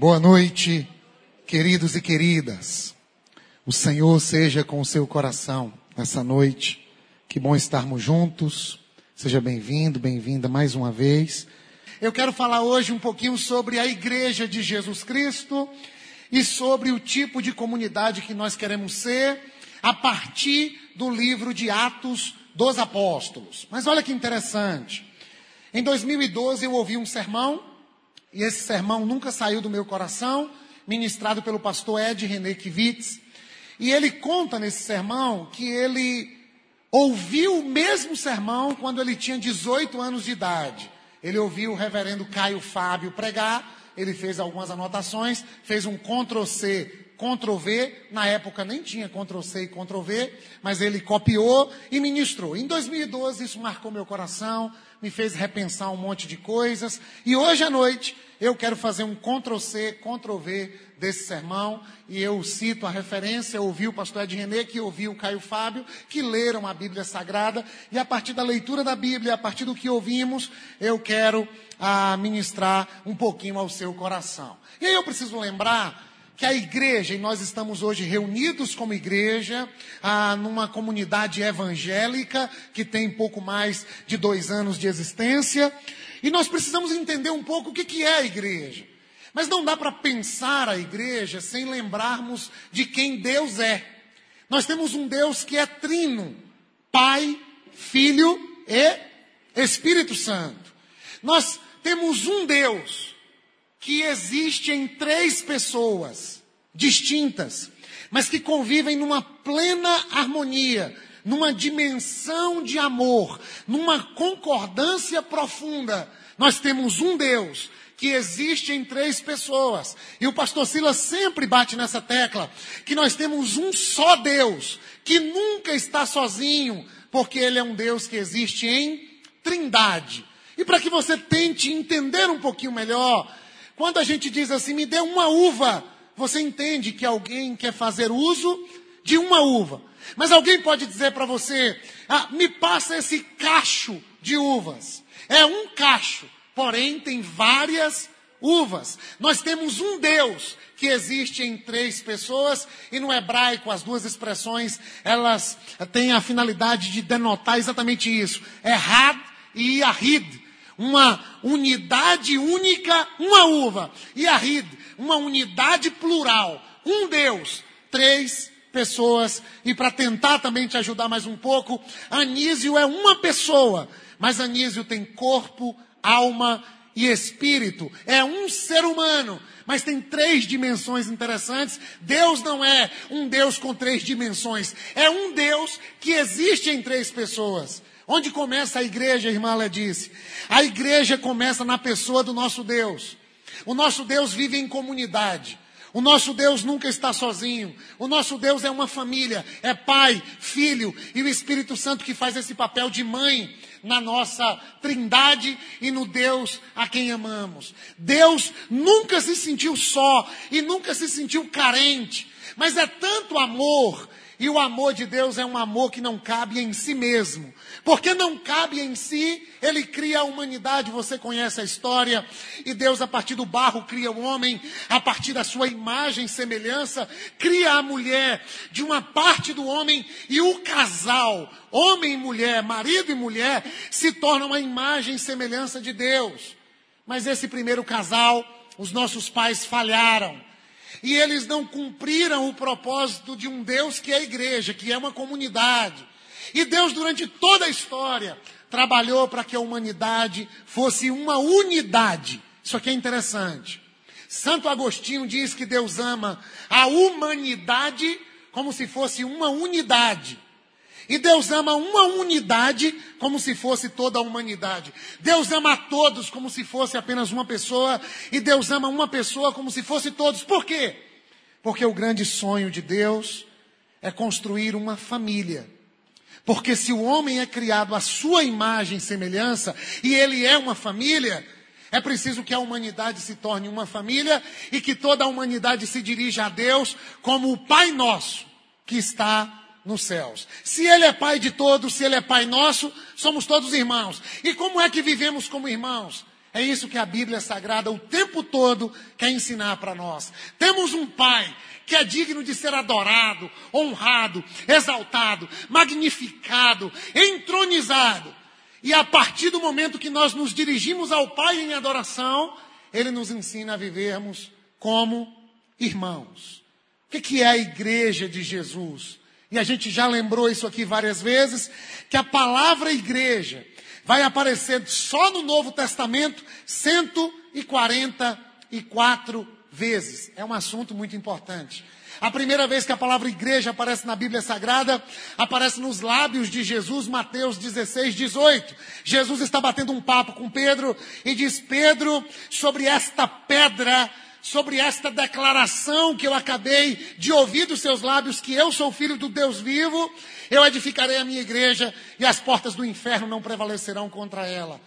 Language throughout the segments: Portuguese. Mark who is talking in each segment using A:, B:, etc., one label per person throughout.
A: Boa noite, queridos e queridas. O Senhor seja com o seu coração nessa noite. Que bom estarmos juntos. Seja bem-vindo, bem-vinda mais uma vez. Eu quero falar hoje um pouquinho sobre a Igreja de Jesus Cristo e sobre o tipo de comunidade que nós queremos ser a partir do livro de Atos dos Apóstolos. Mas olha que interessante. Em 2012 eu ouvi um sermão e esse sermão nunca saiu do meu coração, ministrado pelo pastor Ed René Kivitz. E ele conta nesse sermão que ele ouviu o mesmo sermão quando ele tinha 18 anos de idade. Ele ouviu o reverendo Caio Fábio pregar, ele fez algumas anotações, fez um Ctrl-C, Ctrl-V, na época nem tinha Ctrl-C e Ctrl-V, mas ele copiou e ministrou. Em 2012 isso marcou meu coração, me fez repensar um monte de coisas. E hoje à noite eu quero fazer um Ctrl-C, Ctrl-V desse sermão. E eu cito a referência, ouvi o pastor Ed René, que ouviu o Caio Fábio, que leram a Bíblia Sagrada. E a partir da leitura da Bíblia, a partir do que ouvimos, eu quero ah, ministrar um pouquinho ao seu coração. E aí eu preciso lembrar que a igreja, e nós estamos hoje reunidos como igreja, ah, numa comunidade evangélica que tem pouco mais de dois anos de existência, e nós precisamos entender um pouco o que, que é a igreja. Mas não dá para pensar a igreja sem lembrarmos de quem Deus é. Nós temos um Deus que é trino, Pai, Filho e Espírito Santo. Nós temos um Deus que existe em três pessoas distintas, mas que convivem numa plena harmonia, numa dimensão de amor, numa concordância profunda. Nós temos um Deus que existe em três pessoas. E o pastor Silas sempre bate nessa tecla, que nós temos um só Deus, que nunca está sozinho, porque ele é um Deus que existe em trindade. E para que você tente entender um pouquinho melhor quando a gente diz assim, me dê uma uva, você entende que alguém quer fazer uso de uma uva. Mas alguém pode dizer para você, ah, me passa esse cacho de uvas. É um cacho, porém tem várias uvas. Nós temos um Deus que existe em três pessoas e no hebraico as duas expressões elas têm a finalidade de denotar exatamente isso. É Had e Yahid uma unidade única, uma uva. E a Rid, uma unidade plural, um Deus, três pessoas. E para tentar também te ajudar mais um pouco, Anísio é uma pessoa, mas Anísio tem corpo, alma e espírito. É um ser humano, mas tem três dimensões interessantes. Deus não é um Deus com três dimensões, é um Deus que existe em três pessoas. Onde começa a igreja, irmã Léa disse? A igreja começa na pessoa do nosso Deus. O nosso Deus vive em comunidade. O nosso Deus nunca está sozinho. O nosso Deus é uma família, é Pai, Filho e o Espírito Santo que faz esse papel de mãe na nossa trindade e no Deus a quem amamos. Deus nunca se sentiu só e nunca se sentiu carente, mas é tanto amor e o amor de Deus é um amor que não cabe em si mesmo. Porque não cabe em si, ele cria a humanidade, você conhece a história. E Deus, a partir do barro, cria o homem, a partir da sua imagem e semelhança, cria a mulher de uma parte do homem e o casal, homem e mulher, marido e mulher, se tornam uma imagem e semelhança de Deus. Mas esse primeiro casal, os nossos pais falharam. E eles não cumpriram o propósito de um Deus que é a igreja, que é uma comunidade. E Deus, durante toda a história, trabalhou para que a humanidade fosse uma unidade. Isso aqui é interessante. Santo Agostinho diz que Deus ama a humanidade como se fosse uma unidade. E Deus ama uma unidade como se fosse toda a humanidade. Deus ama a todos como se fosse apenas uma pessoa. E Deus ama uma pessoa como se fosse todos. Por quê? Porque o grande sonho de Deus é construir uma família. Porque se o homem é criado à sua imagem e semelhança, e ele é uma família, é preciso que a humanidade se torne uma família e que toda a humanidade se dirija a Deus como o Pai Nosso que está nos céus. Se Ele é Pai de todos, se Ele é Pai nosso, somos todos irmãos. E como é que vivemos como irmãos? É isso que a Bíblia Sagrada o tempo todo quer ensinar para nós. Temos um Pai que é digno de ser adorado, honrado, exaltado, magnificado, entronizado. E a partir do momento que nós nos dirigimos ao Pai em adoração, Ele nos ensina a vivermos como irmãos. O que é a igreja de Jesus? E a gente já lembrou isso aqui várias vezes, que a palavra igreja vai aparecer só no Novo Testamento 144 vezes. É um assunto muito importante. A primeira vez que a palavra igreja aparece na Bíblia Sagrada, aparece nos lábios de Jesus, Mateus 16, 18. Jesus está batendo um papo com Pedro e diz: Pedro, sobre esta pedra, sobre esta declaração que eu acabei de ouvir dos seus lábios, que eu sou filho do Deus vivo, eu edificarei a minha igreja e as portas do inferno não prevalecerão contra ela.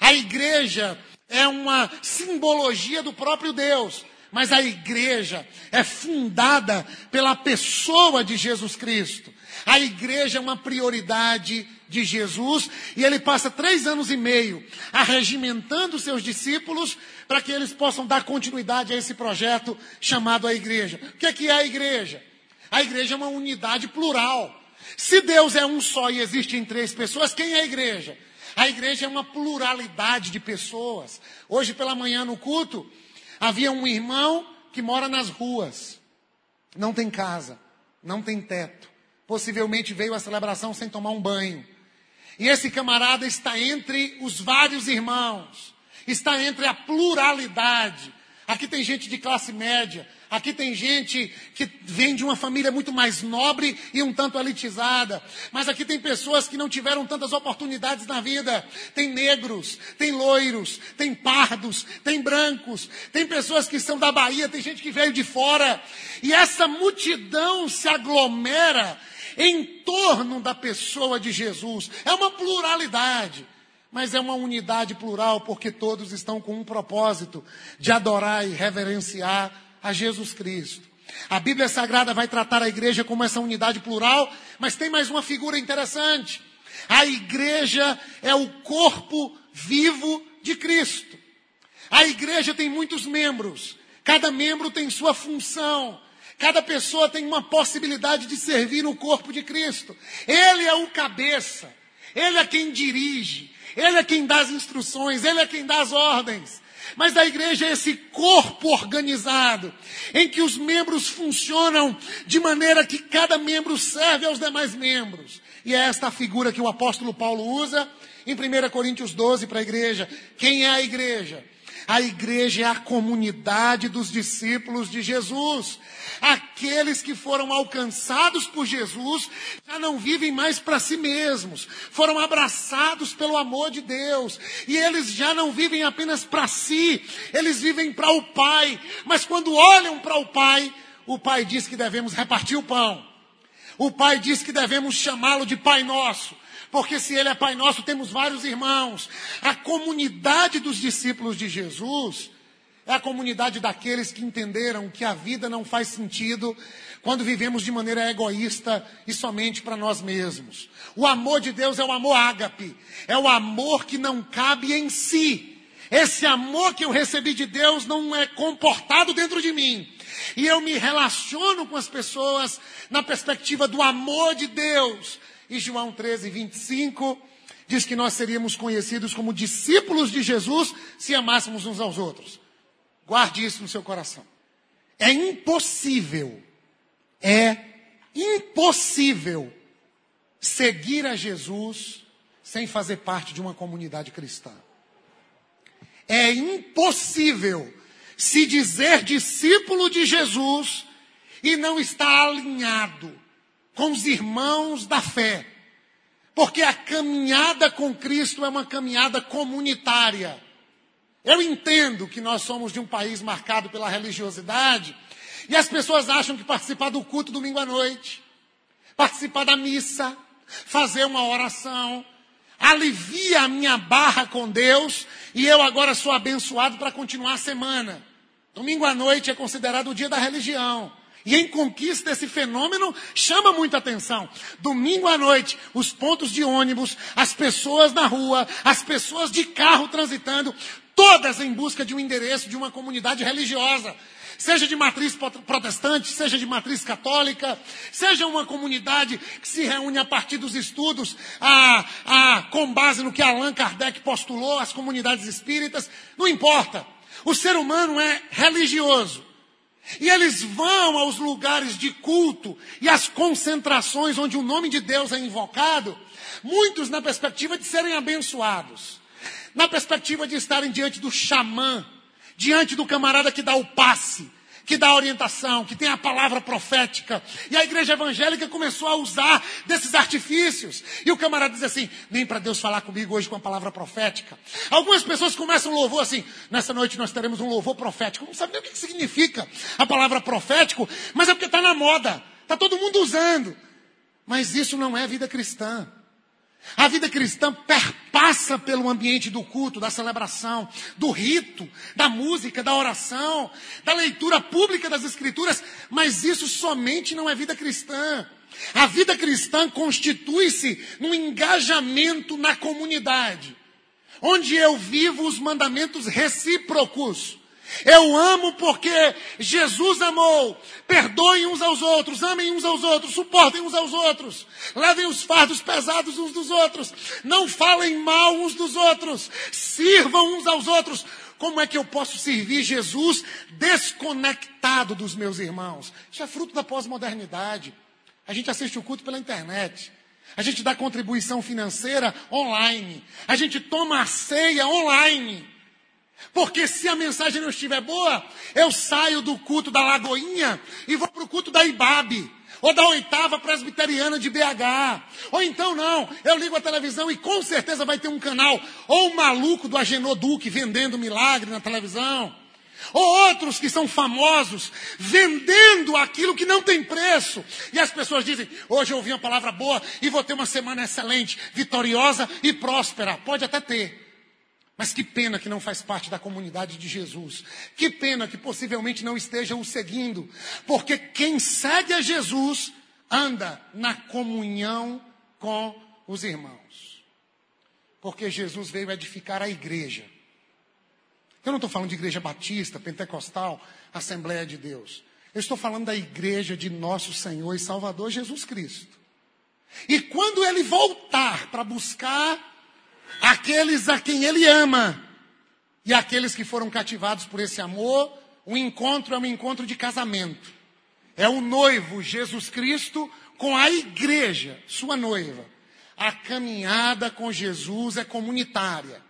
A: A igreja é uma simbologia do próprio Deus. Mas a igreja é fundada pela pessoa de Jesus Cristo. A igreja é uma prioridade de Jesus e ele passa três anos e meio arregimentando seus discípulos para que eles possam dar continuidade a esse projeto chamado a igreja. O que é, que é a igreja? A igreja é uma unidade plural. Se Deus é um só e existe em três pessoas, quem é a igreja? A igreja é uma pluralidade de pessoas. Hoje pela manhã no culto, Havia um irmão que mora nas ruas, não tem casa, não tem teto, possivelmente veio à celebração sem tomar um banho. E esse camarada está entre os vários irmãos, está entre a pluralidade. Aqui tem gente de classe média, Aqui tem gente que vem de uma família muito mais nobre e um tanto elitizada. Mas aqui tem pessoas que não tiveram tantas oportunidades na vida. Tem negros, tem loiros, tem pardos, tem brancos, tem pessoas que são da Bahia, tem gente que veio de fora. E essa multidão se aglomera em torno da pessoa de Jesus. É uma pluralidade. Mas é uma unidade plural porque todos estão com um propósito de adorar e reverenciar a Jesus Cristo. A Bíblia Sagrada vai tratar a igreja como essa unidade plural, mas tem mais uma figura interessante. A igreja é o corpo vivo de Cristo. A igreja tem muitos membros, cada membro tem sua função, cada pessoa tem uma possibilidade de servir no corpo de Cristo. Ele é o cabeça, ele é quem dirige, ele é quem dá as instruções, ele é quem dá as ordens. Mas a igreja é esse corpo organizado, em que os membros funcionam de maneira que cada membro serve aos demais membros. E é esta figura que o apóstolo Paulo usa em 1 Coríntios 12 para a igreja. Quem é a igreja? A igreja é a comunidade dos discípulos de Jesus. Aqueles que foram alcançados por Jesus já não vivem mais para si mesmos, foram abraçados pelo amor de Deus, e eles já não vivem apenas para si, eles vivem para o Pai. Mas quando olham para o Pai, o Pai diz que devemos repartir o pão. O Pai diz que devemos chamá-lo de Pai Nosso. Porque se ele é Pai Nosso, temos vários irmãos. A comunidade dos discípulos de Jesus é a comunidade daqueles que entenderam que a vida não faz sentido quando vivemos de maneira egoísta e somente para nós mesmos. O amor de Deus é o amor ágape, é o amor que não cabe em si. Esse amor que eu recebi de Deus não é comportado dentro de mim. E eu me relaciono com as pessoas na perspectiva do amor de Deus, e João 13, 25 diz que nós seríamos conhecidos como discípulos de Jesus se amássemos uns aos outros. Guarde isso no seu coração. É impossível, é impossível seguir a Jesus sem fazer parte de uma comunidade cristã. É impossível se dizer discípulo de Jesus e não estar alinhado com os irmãos da fé. Porque a caminhada com Cristo é uma caminhada comunitária. Eu entendo que nós somos de um país marcado pela religiosidade e as pessoas acham que participar do culto domingo à noite, participar da missa, fazer uma oração, alivia a minha barra com Deus e eu agora sou abençoado para continuar a semana. Domingo à noite é considerado o dia da religião. E em conquista esse fenômeno chama muita atenção. Domingo à noite, os pontos de ônibus, as pessoas na rua, as pessoas de carro transitando, todas em busca de um endereço de uma comunidade religiosa. Seja de matriz protestante, seja de matriz católica, seja uma comunidade que se reúne a partir dos estudos, a, a, com base no que Allan Kardec postulou, as comunidades espíritas, não importa. O ser humano é religioso. E eles vão aos lugares de culto e às concentrações onde o nome de Deus é invocado, muitos na perspectiva de serem abençoados, na perspectiva de estarem diante do xamã, diante do camarada que dá o passe, que dá orientação, que tem a palavra profética. E a igreja evangélica começou a usar desses artifícios. E o camarada diz assim: vem para Deus falar comigo hoje com a palavra profética. Algumas pessoas começam um louvor assim: nessa noite nós teremos um louvor profético. Não sabe nem o que significa a palavra profético, mas é porque está na moda, está todo mundo usando. Mas isso não é vida cristã. A vida cristã perpassa pelo ambiente do culto, da celebração, do rito, da música, da oração, da leitura pública das Escrituras, mas isso somente não é vida cristã. A vida cristã constitui-se num engajamento na comunidade, onde eu vivo os mandamentos recíprocos. Eu amo porque Jesus amou. Perdoem uns aos outros, amem uns aos outros, suportem uns aos outros. Levem os fardos pesados uns dos outros. Não falem mal uns dos outros. Sirvam uns aos outros. Como é que eu posso servir Jesus desconectado dos meus irmãos? Isso é fruto da pós-modernidade. A gente assiste o culto pela internet. A gente dá contribuição financeira online. A gente toma a ceia online. Porque se a mensagem não estiver boa, eu saio do culto da Lagoinha e vou para o culto da Ibabe. Ou da oitava presbiteriana de BH. Ou então não, eu ligo a televisão e com certeza vai ter um canal. Ou o maluco do Agenor Duque vendendo milagre na televisão. Ou outros que são famosos, vendendo aquilo que não tem preço. E as pessoas dizem: hoje eu ouvi uma palavra boa e vou ter uma semana excelente, vitoriosa e próspera. Pode até ter. Mas que pena que não faz parte da comunidade de Jesus. Que pena que possivelmente não esteja o seguindo. Porque quem segue a Jesus anda na comunhão com os irmãos. Porque Jesus veio edificar a igreja. Eu não estou falando de igreja batista, pentecostal, Assembleia de Deus. Eu estou falando da igreja de nosso Senhor e Salvador Jesus Cristo. E quando ele voltar para buscar aqueles a quem ele ama e aqueles que foram cativados por esse amor, o encontro é um encontro de casamento. É o noivo Jesus Cristo com a igreja, sua noiva. A caminhada com Jesus é comunitária.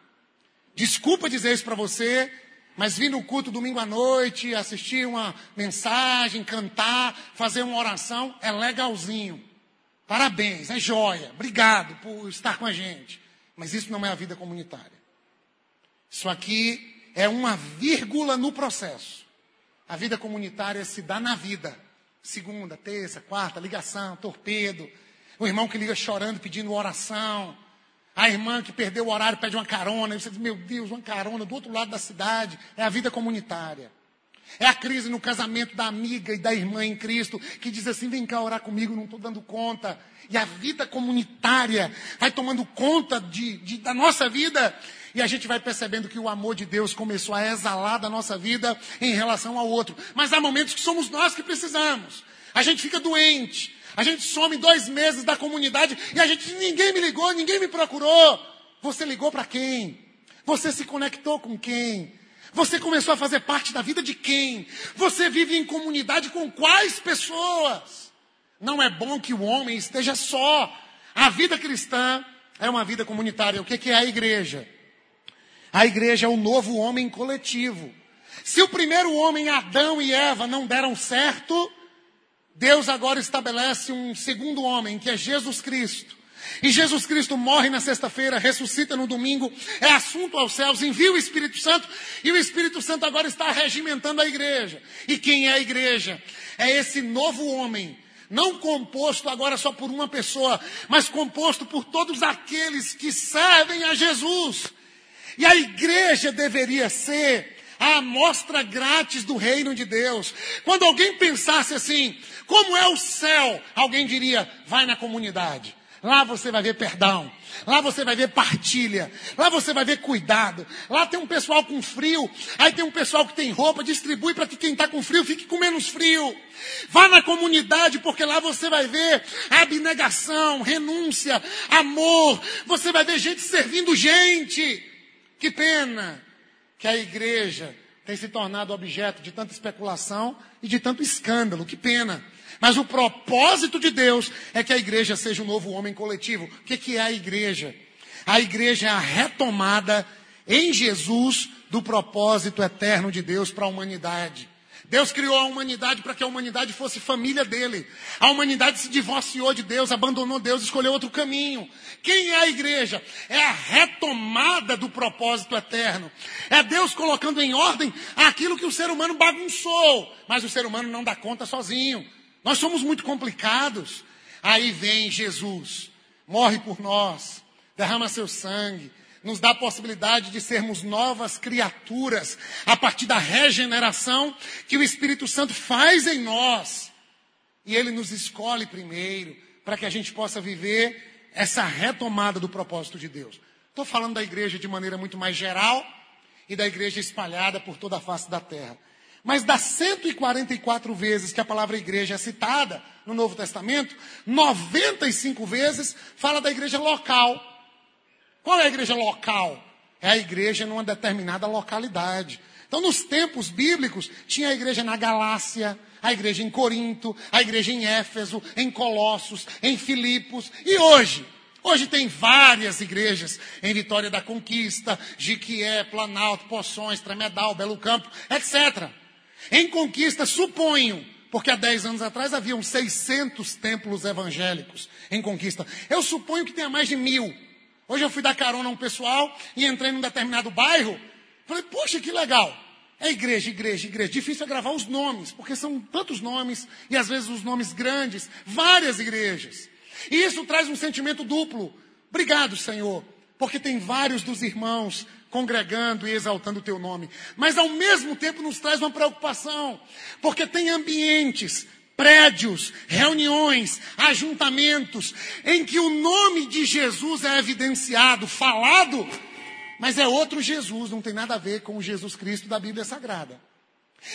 A: Desculpa dizer isso para você, mas vir no culto domingo à noite, assistir uma mensagem, cantar, fazer uma oração, é legalzinho. Parabéns, é joia. Obrigado por estar com a gente. Mas isso não é a vida comunitária. Isso aqui é uma vírgula no processo. A vida comunitária se dá na vida. Segunda, terça, quarta, ligação, torpedo. O irmão que liga chorando, pedindo oração. A irmã que perdeu o horário pede uma carona. E você diz, meu Deus, uma carona do outro lado da cidade. É a vida comunitária. É a crise no casamento da amiga e da irmã em Cristo, que diz assim: vem cá orar comigo, não estou dando conta. E a vida comunitária vai tomando conta de, de, da nossa vida. E a gente vai percebendo que o amor de Deus começou a exalar da nossa vida em relação ao outro. Mas há momentos que somos nós que precisamos. A gente fica doente. A gente some dois meses da comunidade e a gente, ninguém me ligou, ninguém me procurou. Você ligou para quem? Você se conectou com quem? Você começou a fazer parte da vida de quem? Você vive em comunidade com quais pessoas? Não é bom que o homem esteja só. A vida cristã é uma vida comunitária. O que é a igreja? A igreja é o novo homem coletivo. Se o primeiro homem, Adão e Eva, não deram certo, Deus agora estabelece um segundo homem, que é Jesus Cristo. E Jesus Cristo morre na sexta-feira, ressuscita no domingo, é assunto aos céus, envia o Espírito Santo, e o Espírito Santo agora está regimentando a igreja. E quem é a igreja? É esse novo homem, não composto agora só por uma pessoa, mas composto por todos aqueles que servem a Jesus. E a igreja deveria ser a amostra grátis do reino de Deus. Quando alguém pensasse assim, como é o céu? Alguém diria, vai na comunidade. Lá você vai ver perdão. Lá você vai ver partilha. Lá você vai ver cuidado. Lá tem um pessoal com frio. Aí tem um pessoal que tem roupa. Distribui para que quem está com frio fique com menos frio. Vá na comunidade, porque lá você vai ver abnegação, renúncia, amor. Você vai ver gente servindo gente. Que pena que a igreja tem se tornado objeto de tanta especulação e de tanto escândalo. Que pena. Mas o propósito de Deus é que a igreja seja um novo homem coletivo. O que, que é a igreja? A igreja é a retomada em Jesus do propósito eterno de Deus para a humanidade. Deus criou a humanidade para que a humanidade fosse família dele. A humanidade se divorciou de Deus, abandonou Deus, escolheu outro caminho. Quem é a igreja? É a retomada do propósito eterno. É Deus colocando em ordem aquilo que o ser humano bagunçou. Mas o ser humano não dá conta sozinho. Nós somos muito complicados. Aí vem Jesus, morre por nós, derrama seu sangue, nos dá a possibilidade de sermos novas criaturas a partir da regeneração que o Espírito Santo faz em nós. E ele nos escolhe primeiro para que a gente possa viver essa retomada do propósito de Deus. Estou falando da igreja de maneira muito mais geral e da igreja espalhada por toda a face da terra. Mas das 144 vezes que a palavra igreja é citada no Novo Testamento, 95 vezes fala da igreja local. Qual é a igreja local? É a igreja numa determinada localidade. Então, nos tempos bíblicos, tinha a igreja na Galácia, a igreja em Corinto, a igreja em Éfeso, em Colossos, em Filipos. E hoje? Hoje tem várias igrejas em Vitória da Conquista, Jiquié, Planalto, Poções, Tremedal, Belo Campo, etc. Em conquista, suponho, porque há 10 anos atrás haviam 600 templos evangélicos em conquista. Eu suponho que tenha mais de mil. Hoje eu fui dar carona a um pessoal e entrei num determinado bairro. Falei, poxa, que legal. É igreja, igreja, igreja. Difícil é gravar os nomes, porque são tantos nomes, e às vezes os nomes grandes, várias igrejas. E isso traz um sentimento duplo. Obrigado, Senhor, porque tem vários dos irmãos congregando e exaltando o teu nome. Mas ao mesmo tempo nos traz uma preocupação, porque tem ambientes, prédios, reuniões, ajuntamentos, em que o nome de Jesus é evidenciado, falado, mas é outro Jesus, não tem nada a ver com o Jesus Cristo da Bíblia Sagrada.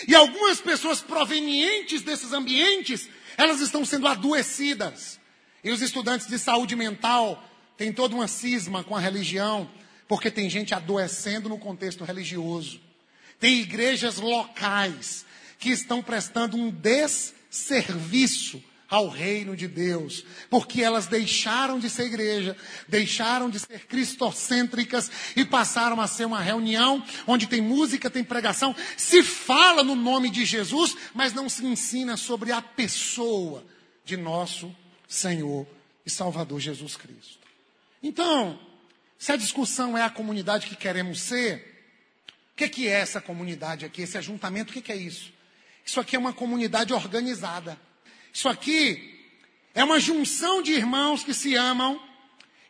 A: E algumas pessoas provenientes desses ambientes, elas estão sendo adoecidas. E os estudantes de saúde mental têm toda uma cisma com a religião, porque tem gente adoecendo no contexto religioso. Tem igrejas locais que estão prestando um desserviço ao reino de Deus, porque elas deixaram de ser igreja, deixaram de ser cristocêntricas e passaram a ser uma reunião onde tem música, tem pregação, se fala no nome de Jesus, mas não se ensina sobre a pessoa de nosso Senhor e Salvador Jesus Cristo. Então, se a discussão é a comunidade que queremos ser, o que, que é essa comunidade aqui, esse ajuntamento, o que, que é isso? Isso aqui é uma comunidade organizada. Isso aqui é uma junção de irmãos que se amam,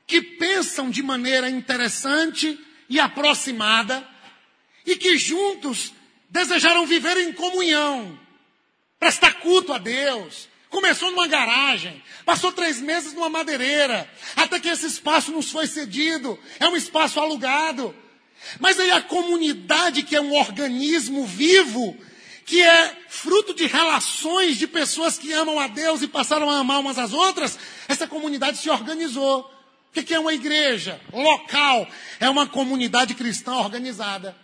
A: que pensam de maneira interessante e aproximada, e que juntos desejaram viver em comunhão, prestar culto a Deus, Começou numa garagem, passou três meses numa madeireira, até que esse espaço nos foi cedido. É um espaço alugado. Mas aí a comunidade, que é um organismo vivo, que é fruto de relações de pessoas que amam a Deus e passaram a amar umas às outras, essa comunidade se organizou. O que é uma igreja local? É uma comunidade cristã organizada.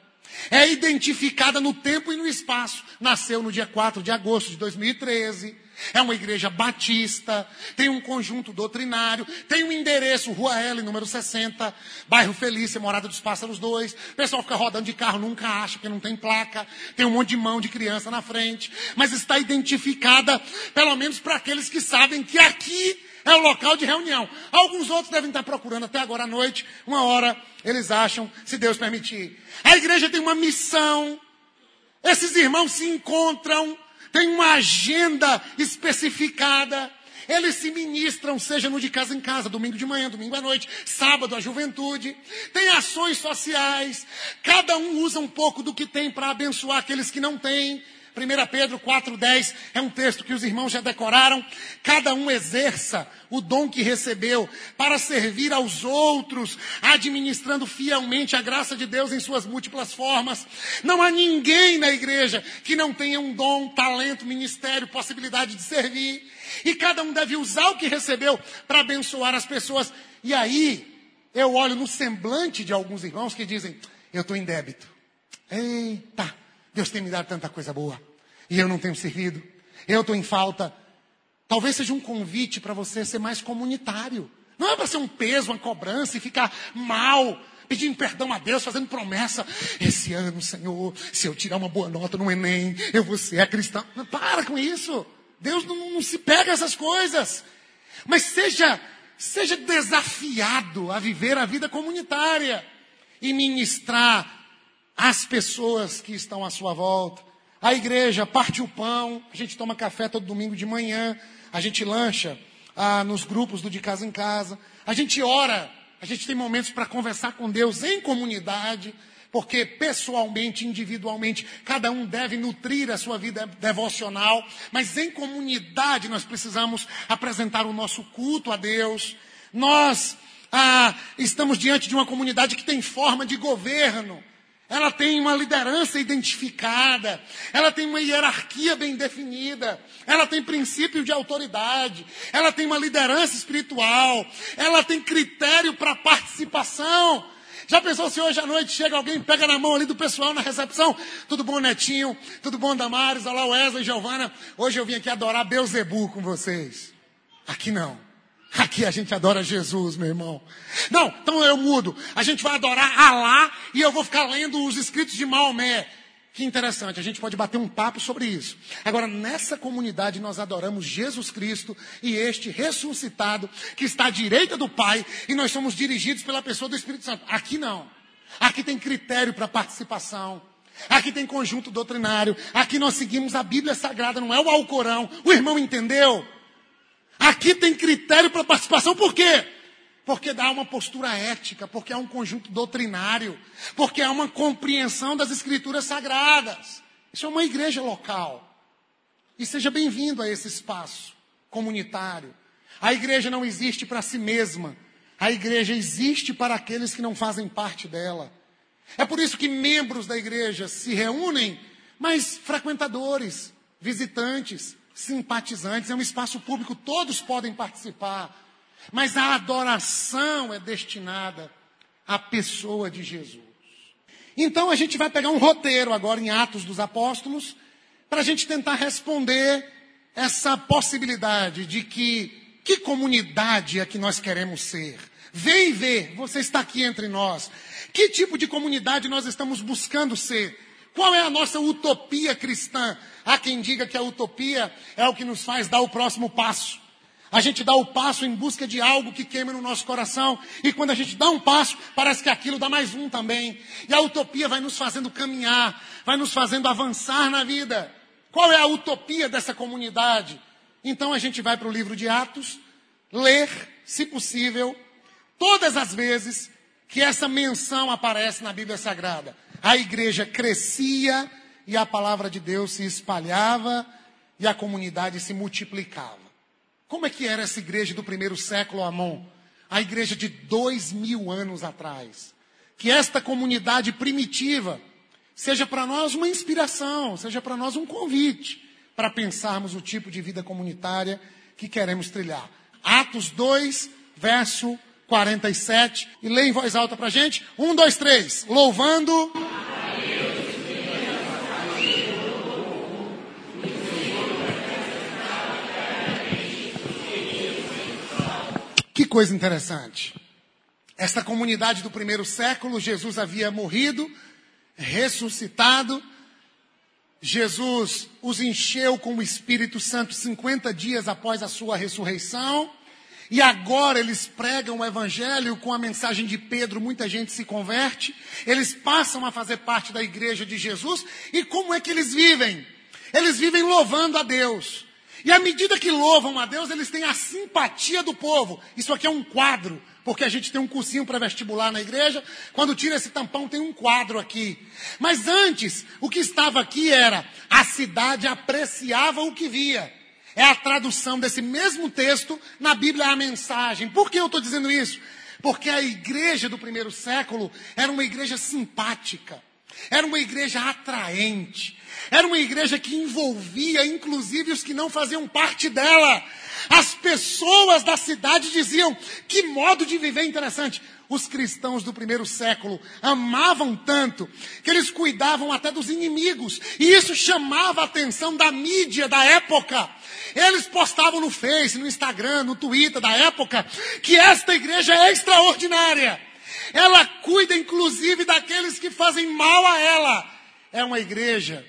A: É identificada no tempo e no espaço. Nasceu no dia 4 de agosto de 2013 é uma igreja batista, tem um conjunto doutrinário, tem um endereço, Rua L, número 60, bairro Felícia, Morada dos Pássaros 2. O pessoal fica rodando de carro, nunca acha, porque não tem placa. Tem um monte de mão de criança na frente. Mas está identificada, pelo menos para aqueles que sabem que aqui é o local de reunião. Alguns outros devem estar procurando até agora à noite, uma hora, eles acham, se Deus permitir. A igreja tem uma missão. Esses irmãos se encontram tem uma agenda especificada. Eles se ministram, seja no de casa em casa, domingo de manhã, domingo à noite, sábado a juventude. Tem ações sociais. Cada um usa um pouco do que tem para abençoar aqueles que não têm. 1 Pedro 4,10 é um texto que os irmãos já decoraram. Cada um exerça o dom que recebeu para servir aos outros, administrando fielmente a graça de Deus em suas múltiplas formas. Não há ninguém na igreja que não tenha um dom, talento, ministério, possibilidade de servir. E cada um deve usar o que recebeu para abençoar as pessoas. E aí, eu olho no semblante de alguns irmãos que dizem: Eu estou em débito. Eita, Deus tem me dado tanta coisa boa. E eu não tenho servido. Eu estou em falta. Talvez seja um convite para você ser mais comunitário. Não é para ser um peso, uma cobrança e ficar mal, pedindo perdão a Deus, fazendo promessa. Esse ano, Senhor, se eu tirar uma boa nota no Enem, eu vou ser cristão. Para com isso. Deus não, não se pega essas coisas. Mas seja, seja desafiado a viver a vida comunitária e ministrar às pessoas que estão à sua volta. A igreja parte o pão, a gente toma café todo domingo de manhã, a gente lancha ah, nos grupos do de casa em casa, a gente ora, a gente tem momentos para conversar com Deus em comunidade, porque pessoalmente, individualmente, cada um deve nutrir a sua vida devocional, mas em comunidade nós precisamos apresentar o nosso culto a Deus. Nós ah, estamos diante de uma comunidade que tem forma de governo. Ela tem uma liderança identificada, ela tem uma hierarquia bem definida, ela tem princípio de autoridade, ela tem uma liderança espiritual, ela tem critério para participação. Já pensou se hoje à noite chega alguém, pega na mão ali do pessoal na recepção? Tudo bom, Netinho? Tudo bom, Damares? Olá, Wesley, Giovana. Hoje eu vim aqui adorar Beuzebu com vocês. Aqui não. Aqui a gente adora Jesus, meu irmão. Não, então eu mudo. A gente vai adorar Alá e eu vou ficar lendo os escritos de Maomé. Que interessante, a gente pode bater um papo sobre isso. Agora, nessa comunidade nós adoramos Jesus Cristo e este ressuscitado que está à direita do Pai e nós somos dirigidos pela pessoa do Espírito Santo. Aqui não. Aqui tem critério para participação. Aqui tem conjunto doutrinário. Aqui nós seguimos a Bíblia Sagrada, não é o Alcorão. O irmão entendeu? Aqui tem critério para participação, por quê? Porque dá uma postura ética, porque há um conjunto doutrinário, porque há uma compreensão das escrituras sagradas. Isso é uma igreja local. E seja bem-vindo a esse espaço comunitário. A igreja não existe para si mesma. A igreja existe para aqueles que não fazem parte dela. É por isso que membros da igreja se reúnem, mas frequentadores, visitantes, simpatizantes, é um espaço público, todos podem participar. Mas a adoração é destinada à pessoa de Jesus. Então a gente vai pegar um roteiro agora em Atos dos Apóstolos, para a gente tentar responder essa possibilidade de que que comunidade é que nós queremos ser. Vem ver, você está aqui entre nós. Que tipo de comunidade nós estamos buscando ser? Qual é a nossa utopia cristã? Há quem diga que a utopia é o que nos faz dar o próximo passo. A gente dá o passo em busca de algo que queima no nosso coração. E quando a gente dá um passo, parece que aquilo dá mais um também. E a utopia vai nos fazendo caminhar, vai nos fazendo avançar na vida. Qual é a utopia dessa comunidade? Então a gente vai para o livro de Atos, ler, se possível, todas as vezes que essa menção aparece na Bíblia Sagrada a igreja crescia e a palavra de Deus se espalhava e a comunidade se multiplicava. Como é que era essa igreja do primeiro século, Amon? A igreja de dois mil anos atrás. Que esta comunidade primitiva seja para nós uma inspiração, seja para nós um convite para pensarmos o tipo de vida comunitária que queremos trilhar. Atos 2, verso 47. E lê em voz alta para gente. Um, dois, três. Louvando. Que coisa interessante. Esta comunidade do primeiro século, Jesus havia morrido, ressuscitado. Jesus os encheu com o Espírito Santo 50 dias após a sua ressurreição. E agora eles pregam o evangelho com a mensagem de Pedro, muita gente se converte, eles passam a fazer parte da igreja de Jesus, e como é que eles vivem? Eles vivem louvando a Deus. E à medida que louvam a Deus, eles têm a simpatia do povo. Isso aqui é um quadro, porque a gente tem um cursinho para vestibular na igreja. Quando tira esse tampão, tem um quadro aqui. Mas antes, o que estava aqui era: a cidade apreciava o que via. É a tradução desse mesmo texto na Bíblia, é a mensagem. Por que eu estou dizendo isso? Porque a igreja do primeiro século era uma igreja simpática. Era uma igreja atraente. Era uma igreja que envolvia, inclusive, os que não faziam parte dela. As pessoas da cidade diziam: que modo de viver interessante. Os cristãos do primeiro século amavam tanto que eles cuidavam até dos inimigos. E isso chamava a atenção da mídia da época. Eles postavam no Face, no Instagram, no Twitter da época que esta igreja é extraordinária. Ela cuida inclusive daqueles que fazem mal a ela. É uma igreja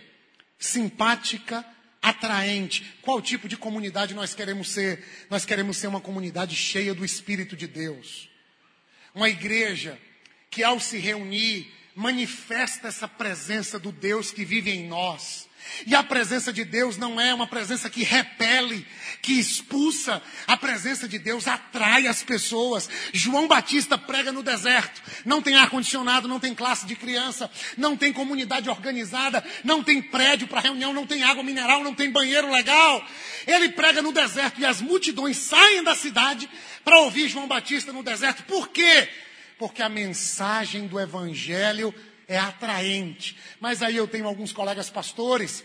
A: simpática, atraente. Qual tipo de comunidade nós queremos ser? Nós queremos ser uma comunidade cheia do Espírito de Deus. Uma igreja que, ao se reunir, manifesta essa presença do Deus que vive em nós. E a presença de Deus não é uma presença que repele, que expulsa. A presença de Deus atrai as pessoas. João Batista prega no deserto. Não tem ar-condicionado, não tem classe de criança, não tem comunidade organizada, não tem prédio para reunião, não tem água mineral, não tem banheiro legal. Ele prega no deserto e as multidões saem da cidade para ouvir João Batista no deserto. Por quê? Porque a mensagem do Evangelho é atraente. Mas aí eu tenho alguns colegas pastores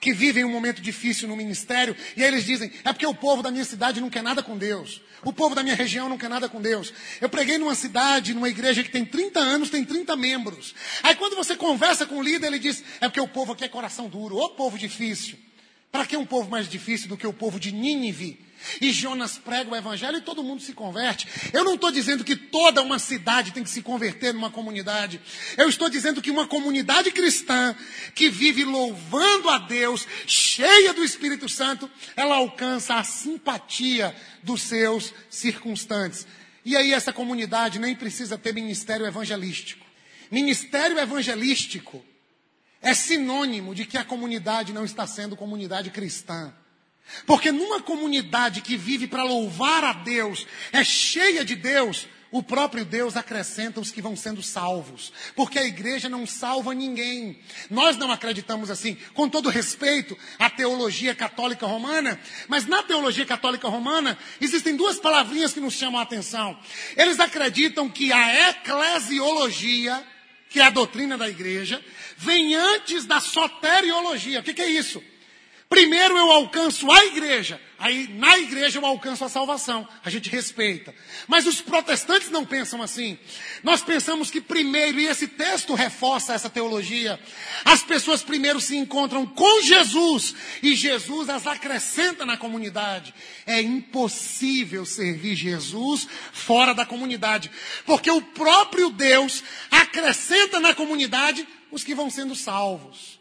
A: que vivem um momento difícil no ministério e aí eles dizem: é porque o povo da minha cidade não quer nada com Deus. O povo da minha região não quer nada com Deus. Eu preguei numa cidade, numa igreja que tem 30 anos, tem 30 membros. Aí quando você conversa com o líder, ele diz: é porque o povo aqui é coração duro, ô povo difícil. Para que um povo mais difícil do que o povo de Nínive? E Jonas prega o evangelho e todo mundo se converte. Eu não estou dizendo que toda uma cidade tem que se converter numa comunidade. Eu estou dizendo que uma comunidade cristã que vive louvando a Deus, cheia do Espírito Santo, ela alcança a simpatia dos seus circunstantes. E aí essa comunidade nem precisa ter ministério evangelístico. Ministério evangelístico é sinônimo de que a comunidade não está sendo comunidade cristã. Porque numa comunidade que vive para louvar a Deus, é cheia de Deus, o próprio Deus acrescenta os que vão sendo salvos. Porque a igreja não salva ninguém. Nós não acreditamos assim. Com todo respeito à teologia católica romana, mas na teologia católica romana existem duas palavrinhas que nos chamam a atenção. Eles acreditam que a eclesiologia, que é a doutrina da igreja, vem antes da soteriologia. O que, que é isso? Primeiro eu alcanço a igreja, aí na igreja eu alcanço a salvação. A gente respeita. Mas os protestantes não pensam assim. Nós pensamos que primeiro, e esse texto reforça essa teologia, as pessoas primeiro se encontram com Jesus e Jesus as acrescenta na comunidade. É impossível servir Jesus fora da comunidade, porque o próprio Deus acrescenta na comunidade os que vão sendo salvos.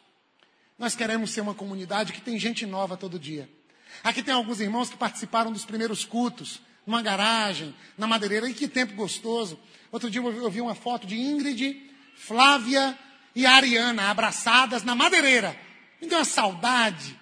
A: Nós queremos ser uma comunidade que tem gente nova todo dia. Aqui tem alguns irmãos que participaram dos primeiros cultos, numa garagem, na madeireira. E que tempo gostoso. Outro dia eu vi uma foto de Ingrid, Flávia e Ariana abraçadas na madeireira. Me deu uma saudade,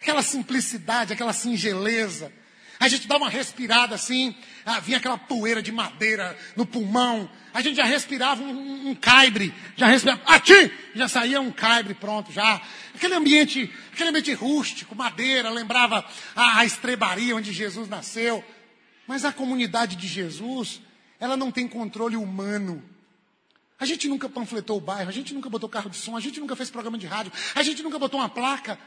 A: aquela simplicidade, aquela singeleza. A gente dá uma respirada assim, ah, vinha aquela poeira de madeira no pulmão. A gente já respirava um, um, um caibre, já respirava, ati! Já saía um caibre pronto, já. Aquele ambiente, aquele ambiente rústico, madeira, lembrava a, a estrebaria onde Jesus nasceu. Mas a comunidade de Jesus, ela não tem controle humano. A gente nunca panfletou o bairro, a gente nunca botou carro de som, a gente nunca fez programa de rádio, a gente nunca botou uma placa.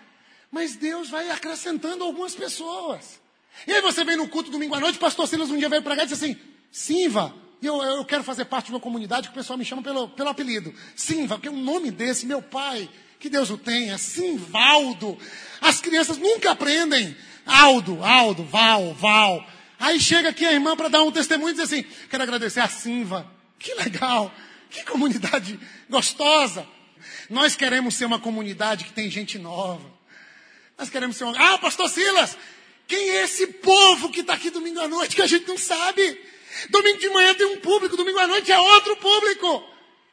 A: Mas Deus vai acrescentando algumas pessoas. E aí você vem no culto domingo à noite, o pastor Silas um dia veio pregar e disse assim, Simva, eu, eu quero fazer parte de uma comunidade que o pessoal me chama pelo, pelo apelido. Simva, porque um nome desse, meu pai, que Deus o tenha, Simvaldo. As crianças nunca aprendem. Aldo, Aldo, Val, Val. Aí chega aqui a irmã para dar um testemunho e diz assim, quero agradecer a Simva. Que legal, que comunidade gostosa. Nós queremos ser uma comunidade que tem gente nova. Nós queremos ser uma... Ah, pastor Silas, quem é esse povo que está aqui domingo à noite que a gente não sabe? Domingo de manhã tem um público, domingo à noite é outro público.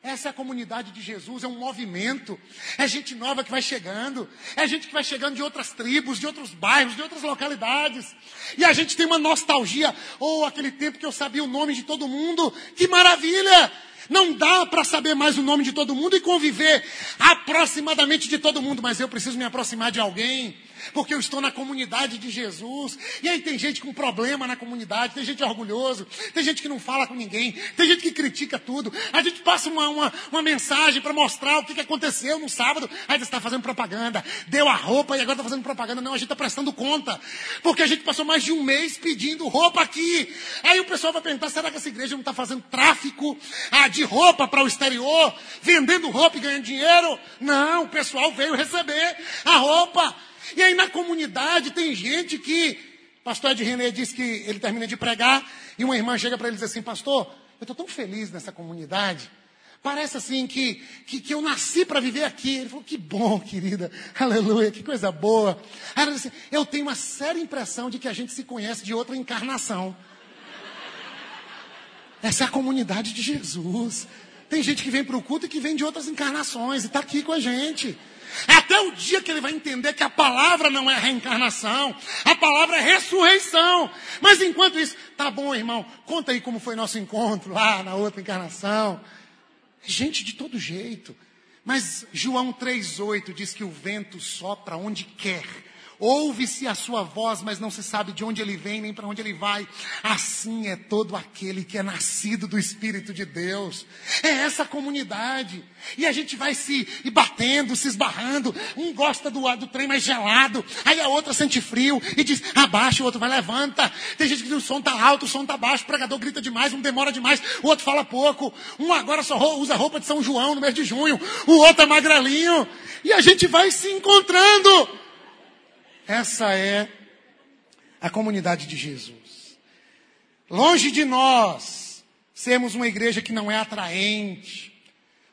A: Essa é a comunidade de Jesus, é um movimento. É gente nova que vai chegando. É gente que vai chegando de outras tribos, de outros bairros, de outras localidades. E a gente tem uma nostalgia. Ou oh, aquele tempo que eu sabia o nome de todo mundo. Que maravilha! Não dá para saber mais o nome de todo mundo e conviver aproximadamente de todo mundo, mas eu preciso me aproximar de alguém porque eu estou na comunidade de Jesus. E aí tem gente com problema na comunidade, tem gente orgulhoso, tem gente que não fala com ninguém, tem gente que critica tudo. A gente passa uma, uma, uma mensagem para mostrar o que, que aconteceu no sábado. Aí você está fazendo propaganda, deu a roupa e agora está fazendo propaganda. Não, a gente está prestando conta, porque a gente passou mais de um mês pedindo roupa aqui. Aí o pessoal vai perguntar: será que essa igreja não está fazendo tráfico ah, de roupa para o exterior, vendendo roupa e ganhando dinheiro? Não, o pessoal veio receber a roupa. E aí na comunidade tem gente que, pastor Ed René disse que ele termina de pregar e uma irmã chega para ele e diz assim, pastor, eu estou tão feliz nessa comunidade. Parece assim que, que, que eu nasci para viver aqui. Ele falou, que bom, querida. Aleluia, que coisa boa. Aí ela disse, eu tenho uma séria impressão de que a gente se conhece de outra encarnação. Essa é a comunidade de Jesus. Tem gente que vem para o culto e que vem de outras encarnações e está aqui com a gente. Até o dia que ele vai entender que a palavra não é reencarnação, a palavra é ressurreição. Mas enquanto isso, tá bom, irmão, conta aí como foi nosso encontro lá na outra encarnação. Gente de todo jeito. Mas João 3,8 diz que o vento sopra onde quer Ouve-se a sua voz, mas não se sabe de onde ele vem nem para onde ele vai. Assim é todo aquele que é nascido do Espírito de Deus. É essa comunidade. E a gente vai se batendo, se esbarrando. Um gosta do, do trem mais gelado. Aí a outra sente frio e diz, abaixa, o outro vai, levanta. Tem gente que diz, o som está alto, o som está baixo, o pregador grita demais, um demora demais, o outro fala pouco. Um agora só usa roupa de São João no mês de junho. O outro é magrelinho. E a gente vai se encontrando. Essa é a comunidade de Jesus. Longe de nós sermos uma igreja que não é atraente.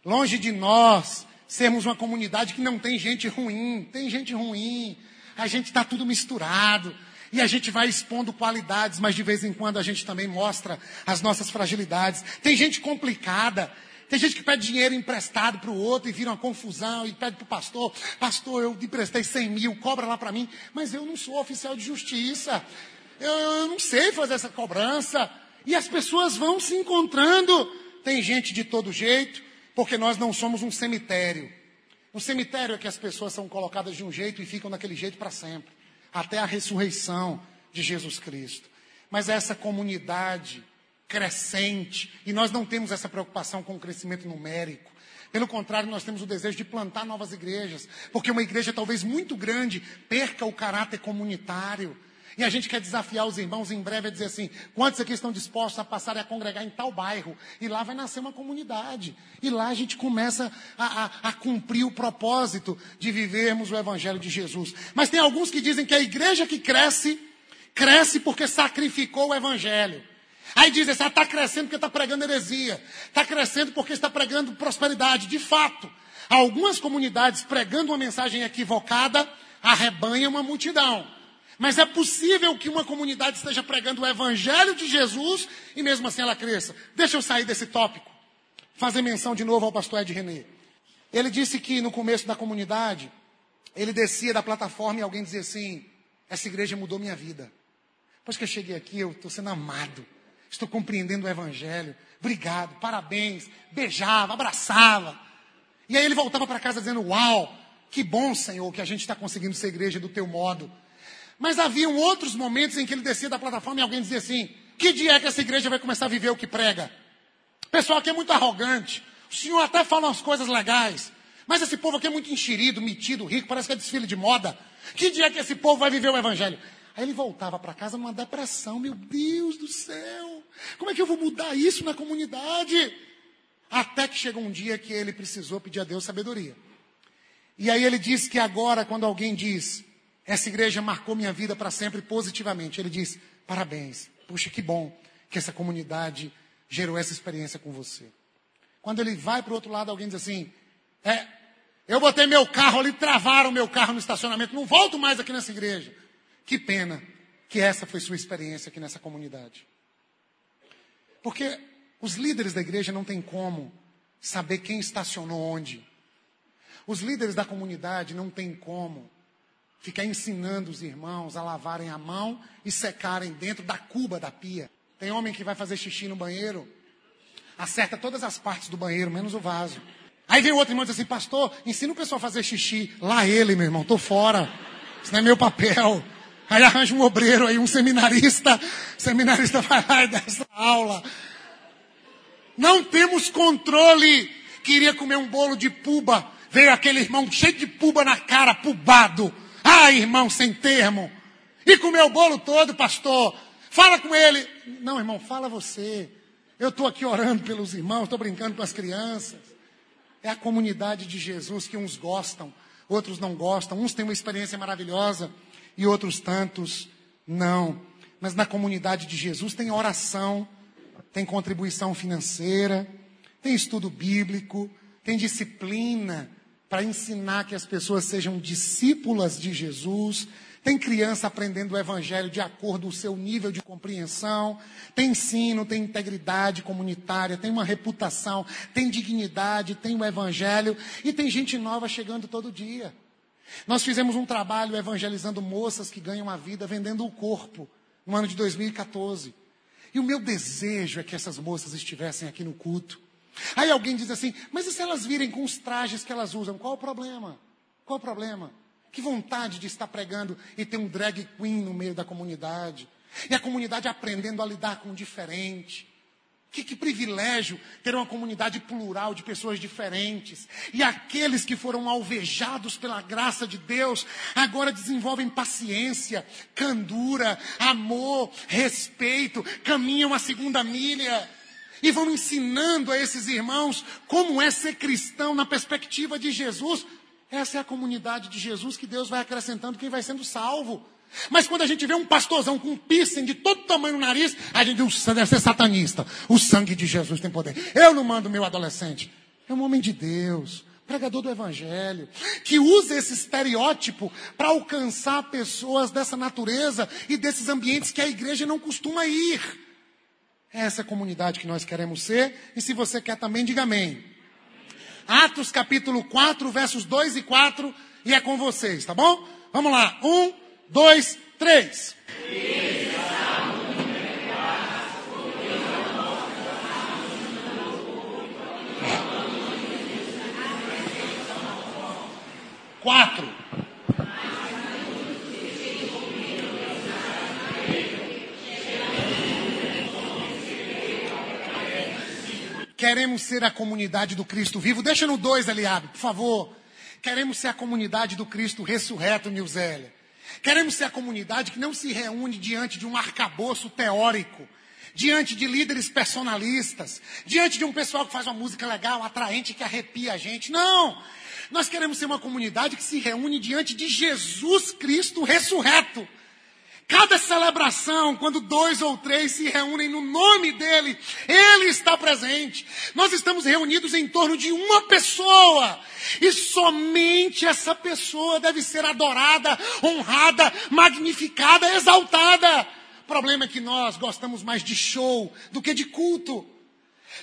A: Longe de nós sermos uma comunidade que não tem gente ruim. Tem gente ruim. A gente está tudo misturado. E a gente vai expondo qualidades, mas de vez em quando a gente também mostra as nossas fragilidades. Tem gente complicada. Tem gente que pede dinheiro emprestado para o outro e vira uma confusão e pede para o pastor: Pastor, eu emprestei 100 mil, cobra lá para mim. Mas eu não sou oficial de justiça. Eu, eu não sei fazer essa cobrança. E as pessoas vão se encontrando. Tem gente de todo jeito, porque nós não somos um cemitério. O cemitério é que as pessoas são colocadas de um jeito e ficam daquele jeito para sempre até a ressurreição de Jesus Cristo. Mas essa comunidade crescente, e nós não temos essa preocupação com o crescimento numérico. Pelo contrário, nós temos o desejo de plantar novas igrejas, porque uma igreja talvez muito grande perca o caráter comunitário. E a gente quer desafiar os irmãos em breve a dizer assim: quantos aqui estão dispostos a passar a congregar em tal bairro? E lá vai nascer uma comunidade. E lá a gente começa a, a, a cumprir o propósito de vivermos o Evangelho de Jesus. Mas tem alguns que dizem que a igreja que cresce, cresce porque sacrificou o Evangelho. Aí diz está crescendo porque está pregando heresia. Está crescendo porque está pregando prosperidade. De fato, algumas comunidades pregando uma mensagem equivocada arrebanham uma multidão. Mas é possível que uma comunidade esteja pregando o evangelho de Jesus e mesmo assim ela cresça. Deixa eu sair desse tópico. Fazer menção de novo ao pastor Ed René. Ele disse que no começo da comunidade, ele descia da plataforma e alguém dizia assim: Essa igreja mudou minha vida. Depois que eu cheguei aqui, eu estou sendo amado. Estou compreendendo o Evangelho. Obrigado, parabéns. Beijava, abraçava. E aí ele voltava para casa dizendo: Uau, que bom, Senhor, que a gente está conseguindo ser igreja do teu modo. Mas haviam outros momentos em que ele descia da plataforma e alguém dizia assim: Que dia é que essa igreja vai começar a viver o que prega? O pessoal aqui é muito arrogante. O senhor até fala umas coisas legais. Mas esse povo aqui é muito enxerido, metido, rico, parece que é desfile de moda. Que dia é que esse povo vai viver o evangelho? Aí ele voltava para casa numa depressão. Meu Deus do céu, como é que eu vou mudar isso na comunidade? Até que chegou um dia que ele precisou pedir a Deus sabedoria. E aí ele diz que agora, quando alguém diz, essa igreja marcou minha vida para sempre positivamente, ele diz, parabéns, puxa que bom que essa comunidade gerou essa experiência com você. Quando ele vai para o outro lado, alguém diz assim, é, eu botei meu carro ali, travaram meu carro no estacionamento, não volto mais aqui nessa igreja. Que pena que essa foi sua experiência aqui nessa comunidade. Porque os líderes da igreja não têm como saber quem estacionou onde. Os líderes da comunidade não têm como ficar ensinando os irmãos a lavarem a mão e secarem dentro da cuba da pia. Tem homem que vai fazer xixi no banheiro, acerta todas as partes do banheiro, menos o vaso. Aí vem outro irmão e diz assim, pastor, ensina o pessoal a fazer xixi. Lá ele, meu irmão, tô fora. Isso não é meu papel. Aí arranja um obreiro aí, um seminarista. Seminarista vai lá e essa aula. Não temos controle. Queria comer um bolo de puba. Veio aquele irmão cheio de puba na cara, pubado. Ah, irmão, sem termo. E comeu o bolo todo, pastor. Fala com ele. Não, irmão, fala você. Eu estou aqui orando pelos irmãos, estou brincando com as crianças. É a comunidade de Jesus que uns gostam, outros não gostam. Uns têm uma experiência maravilhosa e outros tantos não. Mas na comunidade de Jesus tem oração, tem contribuição financeira, tem estudo bíblico, tem disciplina para ensinar que as pessoas sejam discípulas de Jesus. Tem criança aprendendo o evangelho de acordo com o seu nível de compreensão. Tem ensino, tem integridade comunitária, tem uma reputação, tem dignidade, tem o evangelho. E tem gente nova chegando todo dia. Nós fizemos um trabalho evangelizando moças que ganham a vida vendendo o corpo no ano de 2014. E o meu desejo é que essas moças estivessem aqui no culto. Aí alguém diz assim: mas e se elas virem com os trajes que elas usam? Qual o problema? Qual o problema? Que vontade de estar pregando e ter um drag queen no meio da comunidade. E a comunidade aprendendo a lidar com o diferente. Que, que, privilégio ter uma comunidade plural de pessoas diferentes. E aqueles que foram alvejados pela graça de Deus, agora desenvolvem paciência, candura, amor, respeito, caminham a segunda milha. E vão ensinando a esses irmãos como é ser cristão na perspectiva de Jesus. Essa é a comunidade de Jesus que Deus vai acrescentando quem vai sendo salvo. Mas quando a gente vê um pastorzão com um piercing de todo tamanho no nariz, a gente diz, deve ser satanista. O sangue de Jesus tem poder. Eu não mando meu adolescente. É um homem de Deus, pregador do evangelho, que usa esse estereótipo para alcançar pessoas dessa natureza e desses ambientes que a igreja não costuma ir. É essa comunidade que nós queremos ser. E se você quer também, diga amém. Atos capítulo 4, versos 2 e 4. E é com vocês, tá bom? Vamos lá. Um, dois, três. Quatro. Queremos ser a comunidade do Cristo vivo. Deixa no dois, Eliabe, por favor. Queremos ser a comunidade do Cristo ressurreto, Nilzélia. Queremos ser a comunidade que não se reúne diante de um arcabouço teórico, diante de líderes personalistas, diante de um pessoal que faz uma música legal, atraente, que arrepia a gente. Não! Nós queremos ser uma comunidade que se reúne diante de Jesus Cristo ressurreto. Cada celebração, quando dois ou três se reúnem no nome dele, ele está presente. Nós estamos reunidos em torno de uma pessoa. E somente essa pessoa deve ser adorada, honrada, magnificada, exaltada. O problema é que nós gostamos mais de show do que de culto.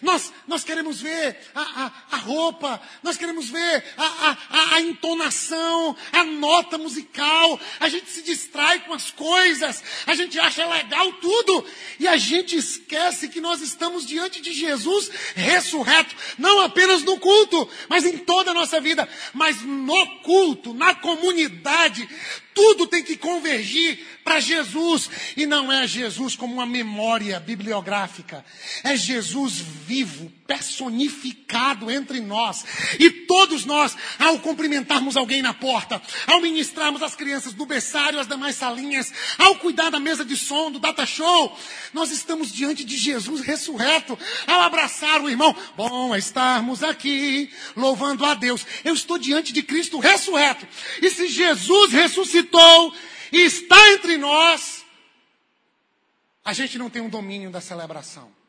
A: Nós, nós queremos ver a, a, a roupa, nós queremos ver a, a, a entonação, a nota musical. A gente se distrai com as coisas, a gente acha legal tudo e a gente esquece que nós estamos diante de Jesus ressurreto, não apenas no culto, mas em toda a nossa vida, mas no culto, na comunidade. Tudo tem que convergir para Jesus. E não é Jesus como uma memória bibliográfica. É Jesus vivo, personificado entre nós. E todos nós, ao cumprimentarmos alguém na porta, ao ministrarmos as crianças do berçário, as demais salinhas, ao cuidar da mesa de som, do data show, nós estamos diante de Jesus ressurreto. Ao abraçar o irmão, bom é estarmos aqui, louvando a Deus. Eu estou diante de Cristo ressurreto. E se Jesus ressuscitou e está entre nós, a gente não tem um domínio da celebração.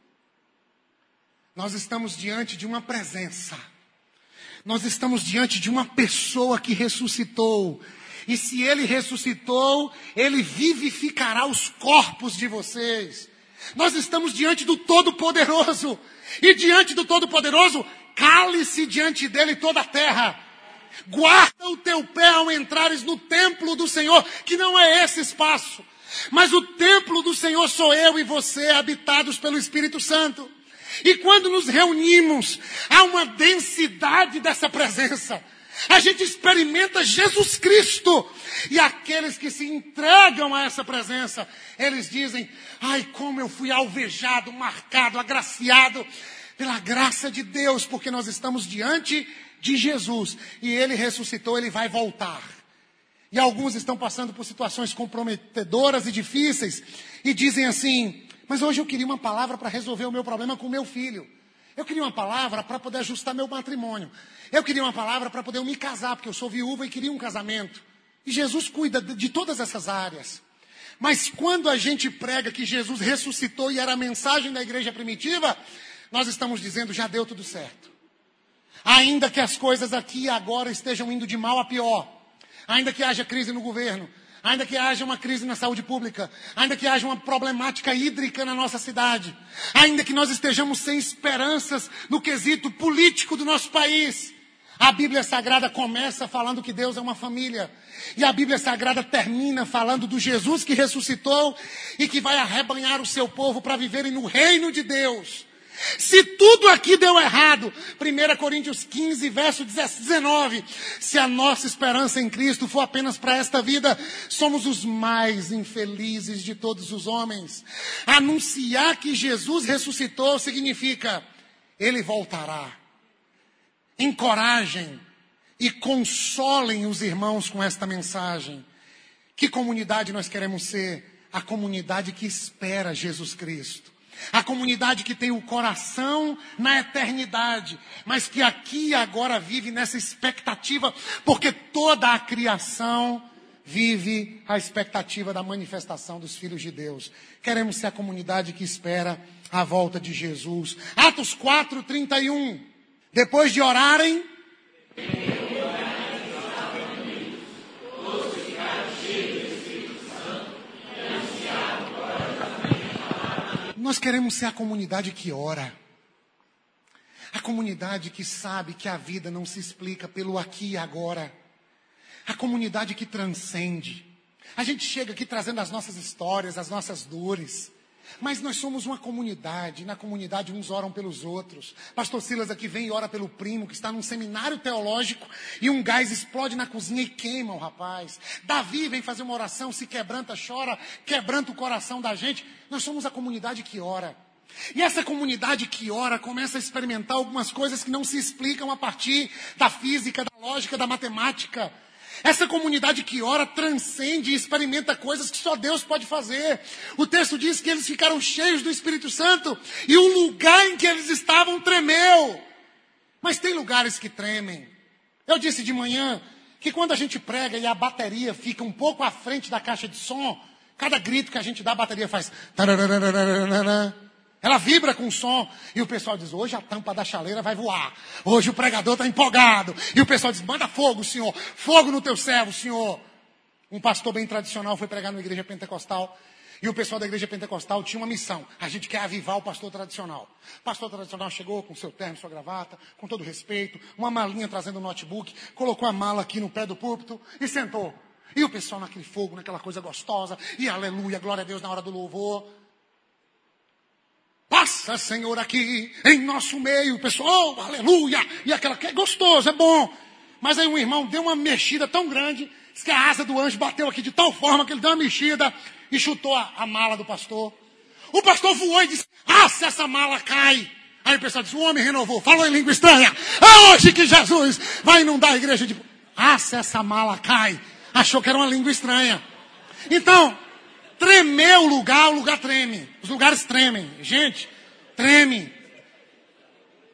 A: Nós estamos diante de uma presença. Nós estamos diante de uma pessoa que ressuscitou. E se ele ressuscitou, ele vivificará os corpos de vocês. Nós estamos diante do Todo-Poderoso. E diante do Todo-Poderoso, cale-se diante dele toda a terra. Guarda o teu pé ao entrares no templo do Senhor, que não é esse espaço. Mas o templo do Senhor sou eu e você, habitados pelo Espírito Santo. E quando nos reunimos, há uma densidade dessa presença. A gente experimenta Jesus Cristo. E aqueles que se entregam a essa presença, eles dizem: Ai, como eu fui alvejado, marcado, agraciado pela graça de Deus, porque nós estamos diante de Jesus. E ele ressuscitou, ele vai voltar. E alguns estão passando por situações comprometedoras e difíceis e dizem assim: Mas hoje eu queria uma palavra para resolver o meu problema com meu filho. Eu queria uma palavra para poder ajustar meu matrimônio. Eu queria uma palavra para poder me casar, porque eu sou viúva e queria um casamento. E Jesus cuida de todas essas áreas. Mas quando a gente prega que Jesus ressuscitou e era a mensagem da igreja primitiva, nós estamos dizendo já deu tudo certo. Ainda que as coisas aqui e agora estejam indo de mal a pior, ainda que haja crise no governo, ainda que haja uma crise na saúde pública, ainda que haja uma problemática hídrica na nossa cidade, ainda que nós estejamos sem esperanças no quesito político do nosso país, a Bíblia Sagrada começa falando que Deus é uma família. E a Bíblia Sagrada termina falando do Jesus que ressuscitou e que vai arrebanhar o seu povo para viverem no reino de Deus. Se tudo aqui deu errado, 1 Coríntios 15, verso 19, se a nossa esperança em Cristo for apenas para esta vida, somos os mais infelizes de todos os homens. Anunciar que Jesus ressuscitou significa, Ele voltará. Encorajem e consolem os irmãos com esta mensagem. Que comunidade nós queremos ser? A comunidade que espera Jesus Cristo. A comunidade que tem o coração na eternidade, mas que aqui e agora vive nessa expectativa, porque toda a criação vive a expectativa da manifestação dos filhos de Deus. Queremos ser a comunidade que espera a volta de Jesus. Atos 4, 31. Depois de orarem, Nós queremos ser a comunidade que ora. A comunidade que sabe que a vida não se explica pelo aqui e agora. A comunidade que transcende. A gente chega aqui trazendo as nossas histórias, as nossas dores. Mas nós somos uma comunidade, na comunidade uns oram pelos outros. Pastor Silas aqui vem e ora pelo primo que está num seminário teológico e um gás explode na cozinha e queima o rapaz. Davi vem fazer uma oração, se quebranta, chora, quebranta o coração da gente. Nós somos a comunidade que ora. E essa comunidade que ora começa a experimentar algumas coisas que não se explicam a partir da física, da lógica, da matemática. Essa comunidade que ora transcende e experimenta coisas que só Deus pode fazer. O texto diz que eles ficaram cheios do Espírito Santo e o lugar em que eles estavam tremeu. Mas tem lugares que tremem. Eu disse de manhã que quando a gente prega e a bateria fica um pouco à frente da caixa de som, cada grito que a gente dá, a bateria faz. Ela vibra com o som. E o pessoal diz: hoje a tampa da chaleira vai voar. Hoje o pregador está empolgado. E o pessoal diz: manda fogo, senhor. Fogo no teu servo, senhor. Um pastor bem tradicional foi pregar numa igreja pentecostal. E o pessoal da igreja pentecostal tinha uma missão. A gente quer avivar o pastor tradicional. O pastor tradicional chegou com seu terno, sua gravata, com todo respeito, uma malinha trazendo um notebook, colocou a mala aqui no pé do púlpito e sentou. E o pessoal naquele fogo, naquela coisa gostosa, e aleluia, glória a Deus na hora do louvor. Passa, Senhor, aqui em nosso meio, pessoal, oh, aleluia! E aquela que é gostoso, é bom. Mas aí um irmão deu uma mexida tão grande, que a asa do anjo bateu aqui de tal forma que ele deu uma mexida e chutou a, a mala do pastor. O pastor voou e disse: Ah, se essa mala cai. Aí o pessoal disse: O homem renovou, falou em língua estranha. É hoje que Jesus vai inundar a igreja de. Ah, se essa mala cai. Achou que era uma língua estranha. Então, Tremeu o lugar, o lugar treme. Os lugares tremem. Gente, treme.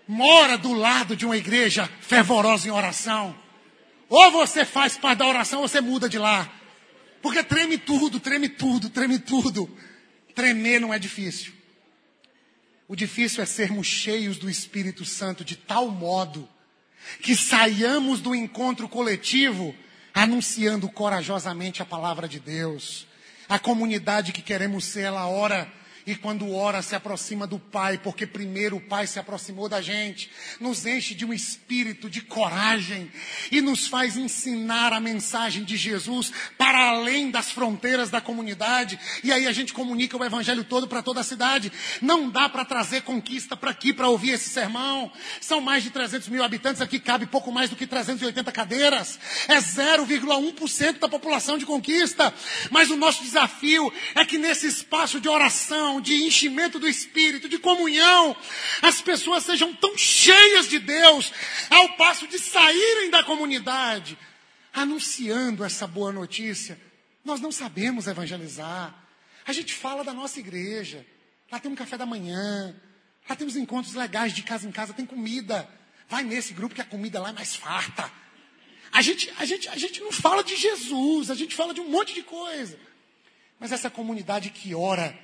A: Mora do lado de uma igreja fervorosa em oração. Ou você faz parte da oração ou você muda de lá. Porque treme tudo, treme tudo, treme tudo. Tremer não é difícil. O difícil é sermos cheios do Espírito Santo de tal modo que saiamos do encontro coletivo anunciando corajosamente a palavra de Deus, a comunidade que queremos ser, ela ora E quando ora, se aproxima do Pai, porque primeiro o Pai se aproximou da gente, nos enche de um espírito de coragem e nos faz ensinar a mensagem de Jesus para além das fronteiras da comunidade. E aí a gente comunica o Evangelho todo para toda a cidade. Não dá para trazer conquista para aqui para ouvir esse sermão. São mais de 300 mil habitantes, aqui cabe pouco mais do que 380 cadeiras. É 0,1% da população de conquista. Mas o nosso desafio é que nesse espaço de oração, de enchimento do Espírito, de comunhão, as pessoas sejam tão cheias de Deus, ao passo de saírem da comunidade, anunciando essa boa notícia. Nós não sabemos evangelizar. A gente fala da nossa igreja. Lá tem um café da manhã. Lá temos encontros legais de casa em casa, tem comida. Vai nesse grupo que a comida lá é mais farta. A gente, a, gente, a gente não fala de Jesus, a gente fala de um monte de coisa. Mas essa comunidade que ora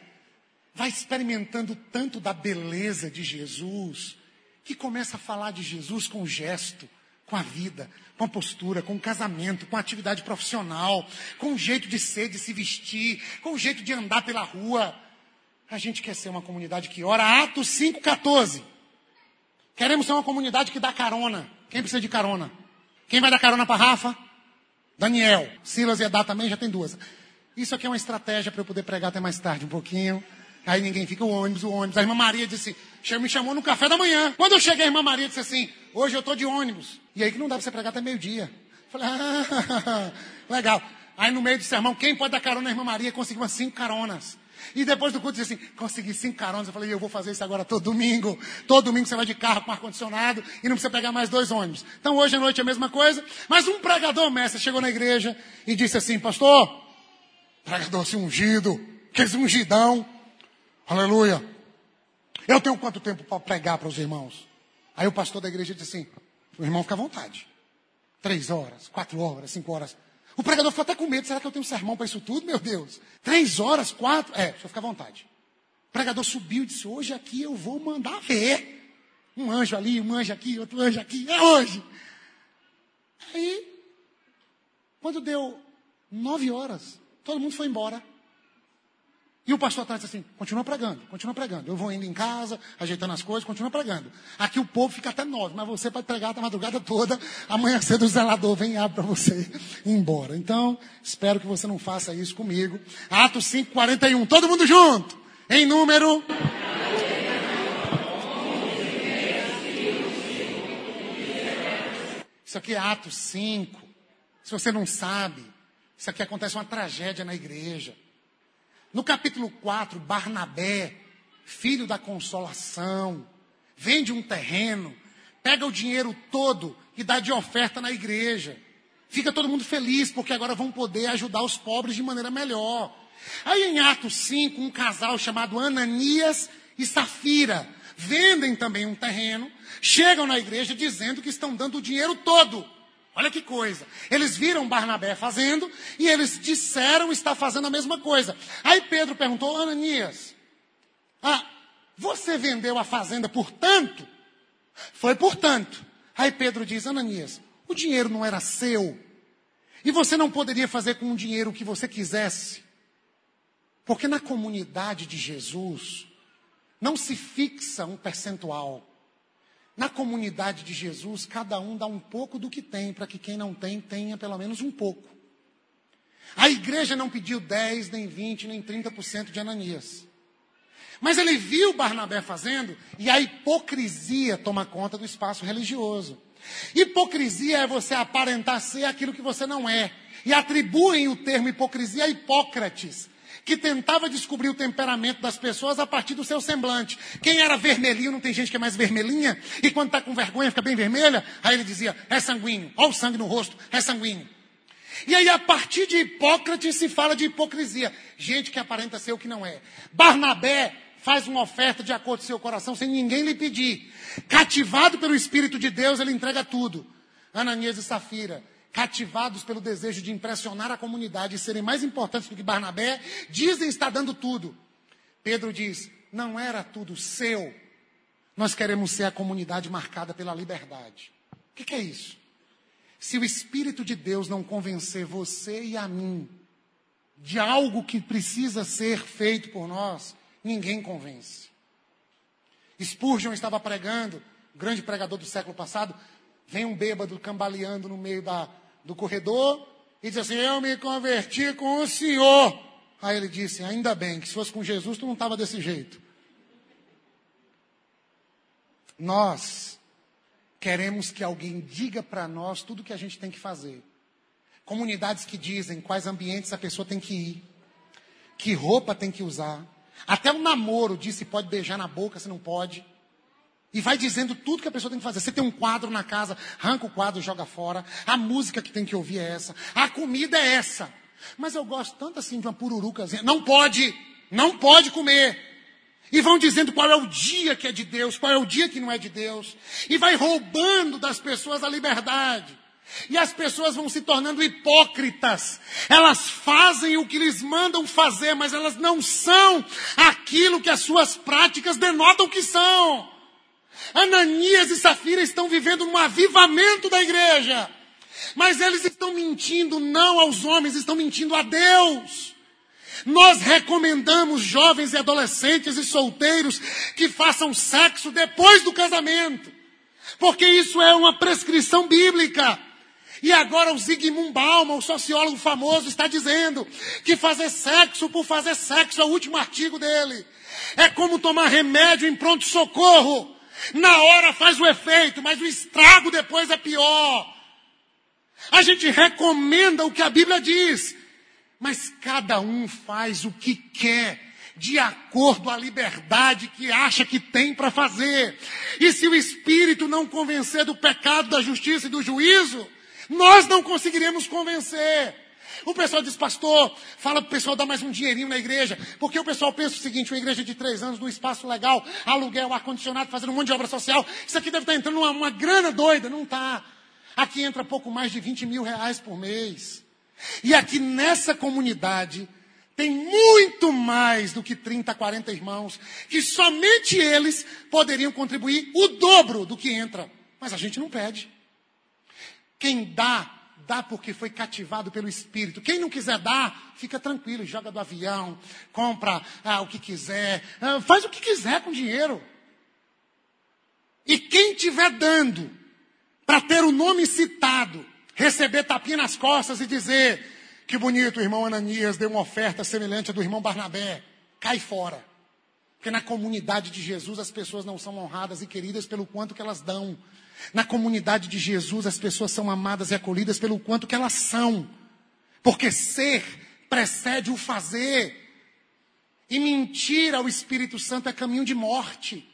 A: vai experimentando tanto da beleza de Jesus, que começa a falar de Jesus com gesto, com a vida, com a postura, com o casamento, com a atividade profissional, com o jeito de ser, de se vestir, com o jeito de andar pela rua. A gente quer ser uma comunidade que ora. Atos 5,14. Queremos ser uma comunidade que dá carona. Quem precisa de carona? Quem vai dar carona para Rafa? Daniel. Silas e Edá também já tem duas. Isso aqui é uma estratégia para eu poder pregar até mais tarde um pouquinho. Aí ninguém fica, o ônibus, o ônibus. A irmã Maria disse, me chamou no café da manhã. Quando eu cheguei, a irmã Maria disse assim, hoje eu estou de ônibus. E aí que não dá para você pregar até meio-dia. Falei, ah, legal. Aí no meio do sermão, quem pode dar carona? A irmã Maria conseguiu umas cinco caronas. E depois do culto disse assim, consegui cinco caronas. Eu falei, eu vou fazer isso agora todo domingo. Todo domingo você vai de carro com ar-condicionado e não precisa pegar mais dois ônibus. Então hoje à noite é a mesma coisa. Mas um pregador, mestre, chegou na igreja e disse assim, pastor, pregador assim ungido, aqueles ungidão, Aleluia. Eu tenho quanto tempo para pregar para os irmãos? Aí o pastor da igreja disse assim: o irmão fica à vontade. Três horas, quatro horas, cinco horas. O pregador ficou até com medo. Será que eu tenho sermão para isso tudo, meu Deus? Três horas, quatro. É, só fica à vontade. O pregador subiu e disse: Hoje aqui eu vou mandar ver. Um anjo ali, um anjo aqui, outro anjo aqui. É hoje. Aí, quando deu nove horas, todo mundo foi embora. E o pastor atrás assim: continua pregando, continua pregando. Eu vou indo em casa, ajeitando as coisas, continua pregando. Aqui o povo fica até nove, mas você pode pregar a madrugada toda. Amanhã cedo o zelador vem e abre para você ir embora. Então, espero que você não faça isso comigo. Atos 5, 41. Todo mundo junto. Em número. Isso aqui é Atos 5. Se você não sabe, isso aqui acontece uma tragédia na igreja. No capítulo 4, Barnabé, filho da consolação, vende um terreno, pega o dinheiro todo e dá de oferta na igreja. Fica todo mundo feliz, porque agora vão poder ajudar os pobres de maneira melhor. Aí em Atos 5, um casal chamado Ananias e Safira vendem também um terreno, chegam na igreja dizendo que estão dando o dinheiro todo. Olha que coisa. Eles viram Barnabé fazendo e eles disseram estar fazendo a mesma coisa. Aí Pedro perguntou, Ananias, ah, você vendeu a fazenda por tanto? Foi por tanto. Aí Pedro diz, Ananias, o dinheiro não era seu. E você não poderia fazer com o dinheiro o que você quisesse. Porque na comunidade de Jesus não se fixa um percentual. Na comunidade de Jesus, cada um dá um pouco do que tem, para que quem não tem, tenha pelo menos um pouco. A igreja não pediu 10, nem 20, nem 30% de Ananias. Mas ele viu Barnabé fazendo e a hipocrisia toma conta do espaço religioso. Hipocrisia é você aparentar ser aquilo que você não é. E atribuem o termo hipocrisia a Hipócrates, que tentava descobrir o temperamento das pessoas a partir do seu semblante. Quem era vermelhinho, não tem gente que é mais vermelhinha, e quando está com vergonha fica bem vermelha, aí ele dizia, é sanguíneo, olha o sangue no rosto, é sanguíneo. E aí, a partir de Hipócrates, se fala de hipocrisia. Gente que aparenta ser o que não é. Barnabé faz uma oferta de acordo com seu coração, sem ninguém lhe pedir. Cativado pelo Espírito de Deus, ele entrega tudo. Ananias e Safira cativados pelo desejo de impressionar a comunidade e serem mais importantes do que Barnabé, dizem estar dando tudo. Pedro diz: não era tudo seu. Nós queremos ser a comunidade marcada pela liberdade. O que, que é isso? Se o Espírito de Deus não convencer você e a mim de algo que precisa ser feito por nós, ninguém convence. Spurgeon estava pregando, grande pregador do século passado, vem um bêbado cambaleando no meio da, do corredor e diz assim: Eu me converti com o Senhor. Aí ele disse: Ainda bem, que se fosse com Jesus, tu não estava desse jeito. Nós queremos que alguém diga para nós tudo o que a gente tem que fazer. Comunidades que dizem quais ambientes a pessoa tem que ir, que roupa tem que usar. Até o namoro diz se pode beijar na boca, se não pode. E vai dizendo tudo que a pessoa tem que fazer. Você tem um quadro na casa, arranca o quadro, joga fora. A música que tem que ouvir é essa. A comida é essa. Mas eu gosto tanto assim de uma pururucazinha. Não pode, não pode comer. E vão dizendo qual é o dia que é de Deus, qual é o dia que não é de Deus. E vai roubando das pessoas a liberdade. E as pessoas vão se tornando hipócritas. Elas fazem o que lhes mandam fazer, mas elas não são aquilo que as suas práticas denotam que são. Ananias e Safira estão vivendo um avivamento da igreja. Mas eles estão mentindo não aos homens, estão mentindo a Deus. Nós recomendamos jovens e adolescentes e solteiros que façam sexo depois do casamento. Porque isso é uma prescrição bíblica. E agora o Zygmunt Bauman, o sociólogo famoso, está dizendo que fazer sexo por fazer sexo é o último artigo dele. É como tomar remédio em pronto-socorro. Na hora faz o efeito, mas o estrago depois é pior. A gente recomenda o que a Bíblia diz, mas cada um faz o que quer, de acordo a liberdade que acha que tem para fazer. E se o Espírito não convencer do pecado, da justiça e do juízo, nós não conseguiremos convencer. O pessoal diz, pastor, fala para o pessoal dar mais um dinheirinho na igreja. Porque o pessoal pensa o seguinte, uma igreja de três anos, num espaço legal, aluguel, ar-condicionado, fazendo um monte de obra social. Isso aqui deve estar tá entrando uma, uma grana doida. Não está. Aqui entra pouco mais de 20 mil reais por mês. E aqui nessa comunidade tem muito mais do que 30, 40 irmãos, que somente eles poderiam contribuir o dobro do que entra. Mas a gente não pede. Quem dá, dá porque foi cativado pelo Espírito. Quem não quiser dar, fica tranquilo, joga do avião, compra ah, o que quiser, ah, faz o que quiser com dinheiro. E quem estiver dando para ter o nome citado, receber tapinha nas costas e dizer que bonito, o irmão Ananias deu uma oferta semelhante à do irmão Barnabé, cai fora. Porque na comunidade de Jesus as pessoas não são honradas e queridas pelo quanto que elas dão, na comunidade de Jesus, as pessoas são amadas e acolhidas pelo quanto que elas são. Porque ser precede o fazer. E mentir ao Espírito Santo é caminho de morte.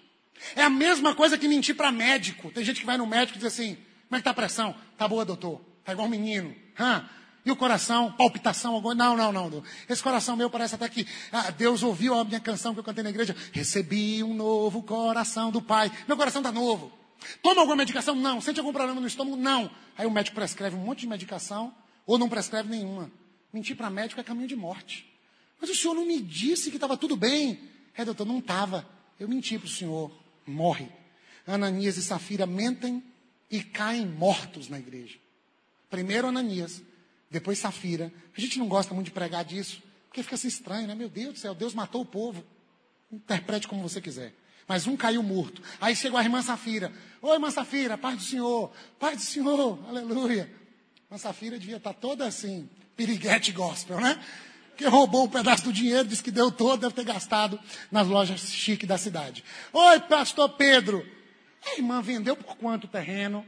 A: É a mesma coisa que mentir para médico. Tem gente que vai no médico e diz assim: como é que tá a pressão? Tá boa, doutor. Tá igual um menino. Hã? E o coração, palpitação, não, não, não. Esse coração meu parece até que ah, Deus ouviu a minha canção que eu cantei na igreja. Recebi um novo coração do Pai. Meu coração está novo. Toma alguma medicação? Não. Sente algum problema no estômago? Não. Aí o médico prescreve um monte de medicação ou não prescreve nenhuma. Mentir para médico é caminho de morte. Mas o senhor não me disse que estava tudo bem. É, doutor, não estava. Eu menti para o senhor. Morre. Ananias e Safira mentem e caem mortos na igreja. Primeiro Ananias, depois Safira. A gente não gosta muito de pregar disso, porque fica assim estranho, né? Meu Deus do céu, Deus matou o povo. Interprete como você quiser. Mas um caiu morto. Aí chegou a irmã Safira. Oi, irmã Safira, paz do Senhor. Paz do Senhor, aleluia. Irmã Safira devia estar toda assim, piriguete gospel, né? Que roubou um pedaço do dinheiro, disse que deu todo, deve ter gastado nas lojas chiques da cidade. Oi, pastor Pedro. A irmã vendeu por quanto o terreno?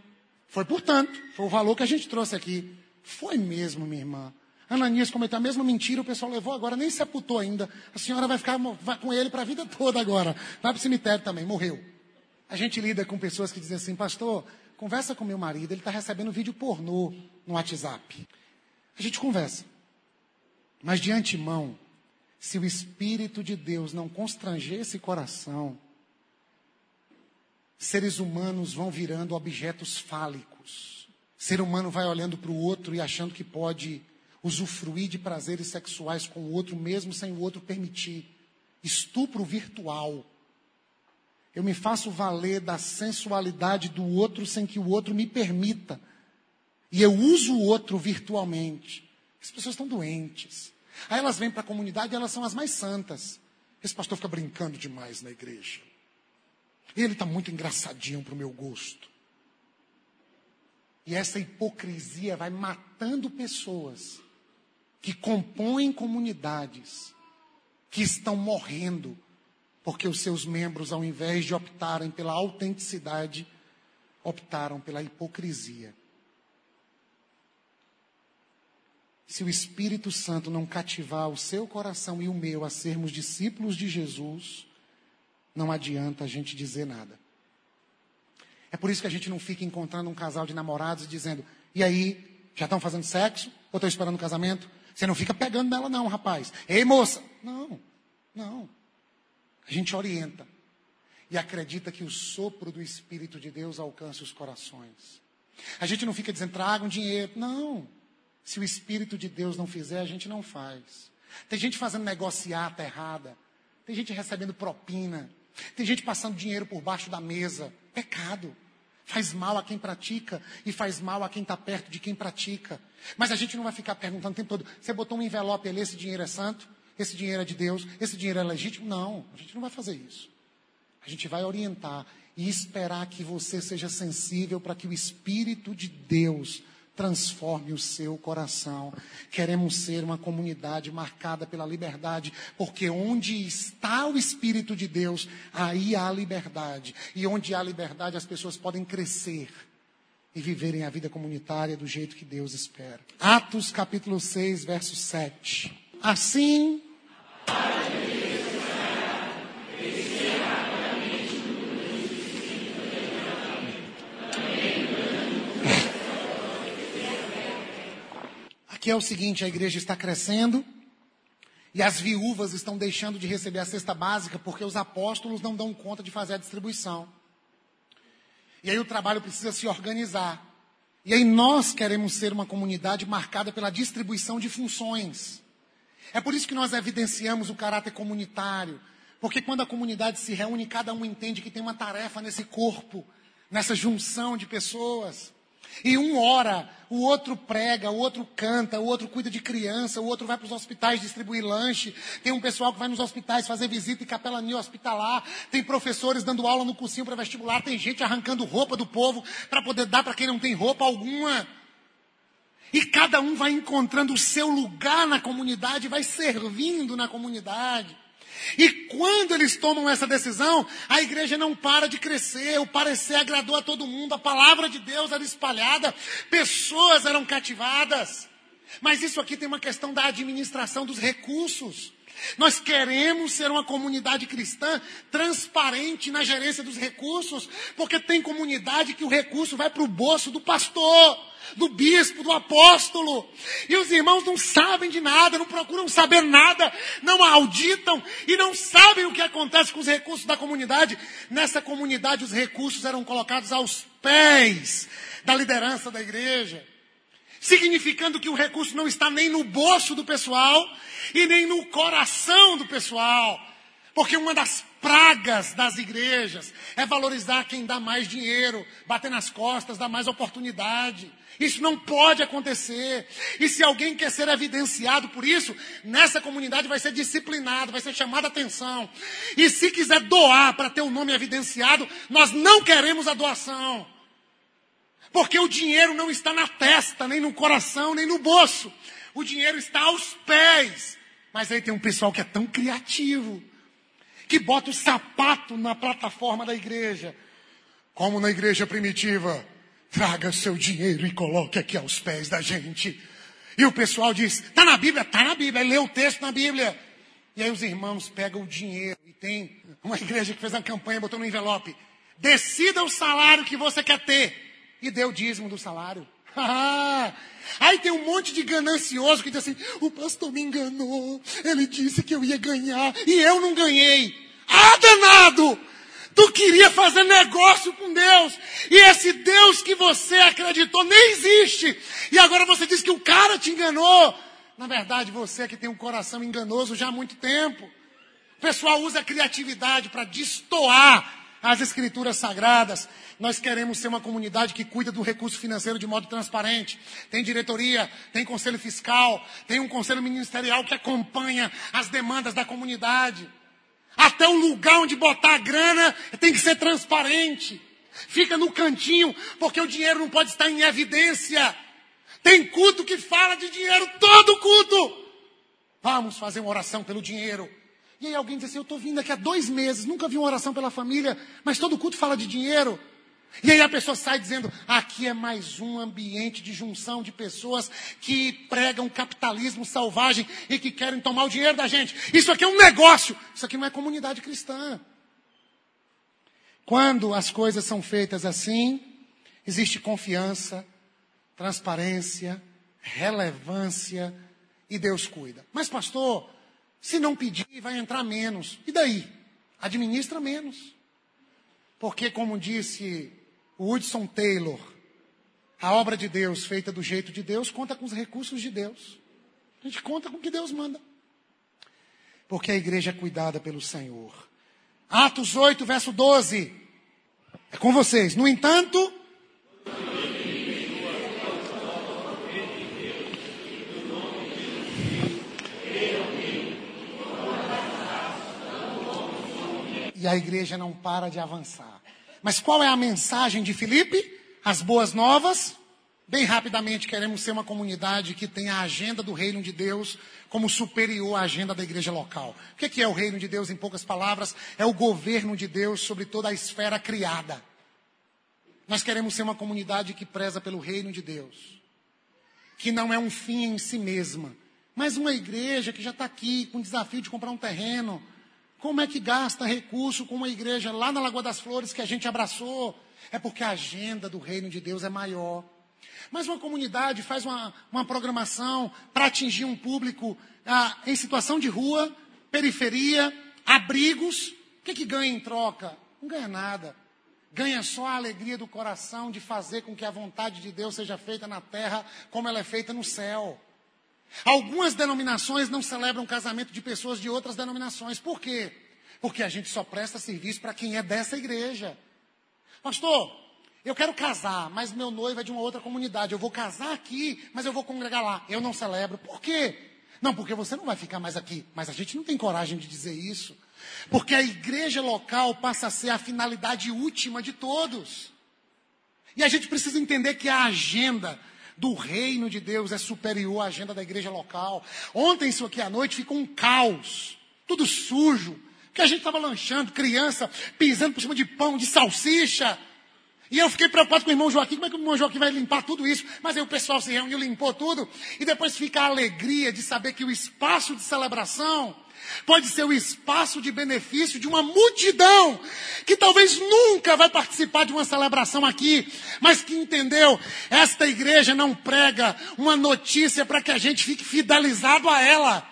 A: Foi por tanto. Foi o valor que a gente trouxe aqui. Foi mesmo, minha irmã. Ananias cometeu a mesma mentira, o pessoal levou agora, nem sepultou ainda. A senhora vai ficar com ele para a vida toda agora. Vai para o cemitério também, morreu. A gente lida com pessoas que dizem assim, pastor, conversa com meu marido, ele está recebendo vídeo pornô no WhatsApp. A gente conversa. Mas de antemão, se o Espírito de Deus não constranger esse coração, seres humanos vão virando objetos fálicos. Ser humano vai olhando para o outro e achando que pode usufruir de prazeres sexuais com o outro, mesmo sem o outro permitir. Estupro virtual. Eu me faço valer da sensualidade do outro sem que o outro me permita. E eu uso o outro virtualmente. As pessoas estão doentes. Aí elas vêm para a comunidade e elas são as mais santas. Esse pastor fica brincando demais na igreja. Ele está muito engraçadinho para o meu gosto. E essa hipocrisia vai matando pessoas que compõem comunidades que estão morrendo porque os seus membros, ao invés de optarem pela autenticidade, optaram pela hipocrisia. Se o Espírito Santo não cativar o seu coração e o meu a sermos discípulos de Jesus, não adianta a gente dizer nada. É por isso que a gente não fica encontrando um casal de namorados dizendo: e aí, já estão fazendo sexo? Ou estão esperando o um casamento? Você não fica pegando nela, não, rapaz. Ei, moça! Não, não. A gente orienta e acredita que o sopro do Espírito de Deus alcança os corações. A gente não fica dizendo, tragam dinheiro. Não. Se o Espírito de Deus não fizer, a gente não faz. Tem gente fazendo negociata errada. Tem gente recebendo propina. Tem gente passando dinheiro por baixo da mesa. Pecado. Faz mal a quem pratica e faz mal a quem está perto de quem pratica. Mas a gente não vai ficar perguntando o tempo todo: você botou um envelope ali, esse dinheiro é santo? Esse dinheiro é de Deus? Esse dinheiro é legítimo? Não, a gente não vai fazer isso. A gente vai orientar e esperar que você seja sensível para que o Espírito de Deus transforme o seu coração. Queremos ser uma comunidade marcada pela liberdade, porque onde está o Espírito de Deus, aí há liberdade. E onde há liberdade, as pessoas podem crescer e viverem a vida comunitária do jeito que Deus espera. Atos capítulo 6, verso 7. Assim. Aqui é o seguinte: a igreja está crescendo e as viúvas estão deixando de receber a cesta básica porque os apóstolos não dão conta de fazer a distribuição. E aí o trabalho precisa se organizar. E aí nós queremos ser uma comunidade marcada pela distribuição de funções. É por isso que nós evidenciamos o caráter comunitário. Porque quando a comunidade se reúne, cada um entende que tem uma tarefa nesse corpo, nessa junção de pessoas. E um ora, o outro prega, o outro canta, o outro cuida de criança, o outro vai para os hospitais distribuir lanche. Tem um pessoal que vai nos hospitais fazer visita e capelania hospitalar. Tem professores dando aula no cursinho para vestibular. Tem gente arrancando roupa do povo para poder dar para quem não tem roupa alguma. E cada um vai encontrando o seu lugar na comunidade, vai servindo na comunidade. E quando eles tomam essa decisão, a igreja não para de crescer, o parecer agradou a todo mundo, a palavra de Deus era espalhada, pessoas eram cativadas. Mas isso aqui tem uma questão da administração dos recursos. Nós queremos ser uma comunidade cristã transparente na gerência dos recursos, porque tem comunidade que o recurso vai para o bolso do pastor do bispo, do apóstolo. E os irmãos não sabem de nada, não procuram saber nada, não auditam e não sabem o que acontece com os recursos da comunidade. Nessa comunidade, os recursos eram colocados aos pés da liderança da igreja. Significando que o recurso não está nem no bolso do pessoal e nem no coração do pessoal. Porque uma das pragas das igrejas é valorizar quem dá mais dinheiro, bater nas costas, dar mais oportunidade. Isso não pode acontecer. E se alguém quer ser evidenciado por isso, nessa comunidade vai ser disciplinado, vai ser chamado a atenção. E se quiser doar para ter o nome evidenciado, nós não queremos a doação. Porque o dinheiro não está na testa, nem no coração, nem no bolso. O dinheiro está aos pés. Mas aí tem um pessoal que é tão criativo, que bota o sapato na plataforma da igreja. Como na igreja primitiva. Traga seu dinheiro e coloque aqui aos pés da gente. E o pessoal diz: está na Bíblia? Está na Bíblia. Lê o texto na Bíblia. E aí os irmãos pegam o dinheiro. E tem uma igreja que fez uma campanha, botou no envelope. Decida o salário que você quer ter. E deu o dízimo do salário. Aí tem um monte de ganancioso que diz assim: o pastor me enganou. Ele disse que eu ia ganhar. E eu não ganhei. Ah, danado! Tu queria fazer negócio com Deus. E esse Deus que você acreditou nem existe. E agora você diz que o cara te enganou. Na verdade, você é que tem um coração enganoso já há muito tempo. O pessoal usa a criatividade para destoar as escrituras sagradas. Nós queremos ser uma comunidade que cuida do recurso financeiro de modo transparente. Tem diretoria, tem conselho fiscal, tem um conselho ministerial que acompanha as demandas da comunidade. Até o lugar onde botar a grana tem que ser transparente. Fica no cantinho, porque o dinheiro não pode estar em evidência. Tem culto que fala de dinheiro, todo culto. Vamos fazer uma oração pelo dinheiro. E aí alguém diz assim: Eu estou vindo aqui há dois meses, nunca vi uma oração pela família, mas todo culto fala de dinheiro. E aí a pessoa sai dizendo: aqui é mais um ambiente de junção de pessoas que pregam capitalismo selvagem e que querem tomar o dinheiro da gente. Isso aqui é um negócio. Isso aqui não é comunidade cristã. Quando as coisas são feitas assim, existe confiança, transparência, relevância e Deus cuida. Mas, pastor, se não pedir, vai entrar menos. E daí? Administra menos. Porque, como disse Hudson Taylor, a obra de Deus feita do jeito de Deus conta com os recursos de Deus. A gente conta com o que Deus manda. Porque a igreja é cuidada pelo Senhor. Atos 8, verso 12. É com vocês. No entanto. E a igreja não para de avançar. Mas qual é a mensagem de Filipe? As boas novas. Bem rapidamente, queremos ser uma comunidade que tenha a agenda do reino de Deus como superior à agenda da igreja local. O que é o reino de Deus, em poucas palavras? É o governo de Deus sobre toda a esfera criada. Nós queremos ser uma comunidade que preza pelo reino de Deus, que não é um fim em si mesma, mas uma igreja que já está aqui com o desafio de comprar um terreno, como é que gasta recurso com uma igreja lá na Lagoa das Flores que a gente abraçou? É porque a agenda do reino de Deus é maior. Mas uma comunidade faz uma, uma programação para atingir um público ah, em situação de rua, periferia, abrigos. O que, que ganha em troca? Não ganha nada. Ganha só a alegria do coração de fazer com que a vontade de Deus seja feita na terra como ela é feita no céu. Algumas denominações não celebram casamento de pessoas de outras denominações. Por quê? Porque a gente só presta serviço para quem é dessa igreja. Pastor, eu quero casar, mas meu noivo é de uma outra comunidade. Eu vou casar aqui, mas eu vou congregar lá. Eu não celebro. Por quê? Não, porque você não vai ficar mais aqui. Mas a gente não tem coragem de dizer isso. Porque a igreja local passa a ser a finalidade última de todos. E a gente precisa entender que a agenda do reino de Deus é superior à agenda da igreja local. Ontem, isso aqui à noite, ficou um caos. Tudo sujo. Que a gente estava lanchando, criança pisando por cima de pão, de salsicha. E eu fiquei preocupado com o irmão Joaquim, como é que o irmão Joaquim vai limpar tudo isso? Mas aí o pessoal se reuniu, limpou tudo. E depois fica a alegria de saber que o espaço de celebração pode ser o espaço de benefício de uma multidão que talvez nunca vai participar de uma celebração aqui, mas que entendeu, esta igreja não prega uma notícia para que a gente fique fidelizado a ela.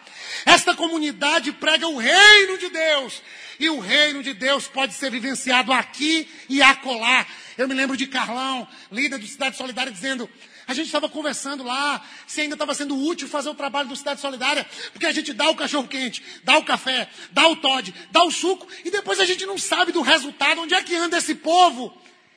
A: Esta comunidade prega o reino de Deus. E o reino de Deus pode ser vivenciado aqui e acolá. Eu me lembro de Carlão, líder do Cidade Solidária, dizendo: a gente estava conversando lá se ainda estava sendo útil fazer o trabalho do Cidade Solidária, porque a gente dá o cachorro quente, dá o café, dá o Todd, dá o suco, e depois a gente não sabe do resultado, onde é que anda esse povo.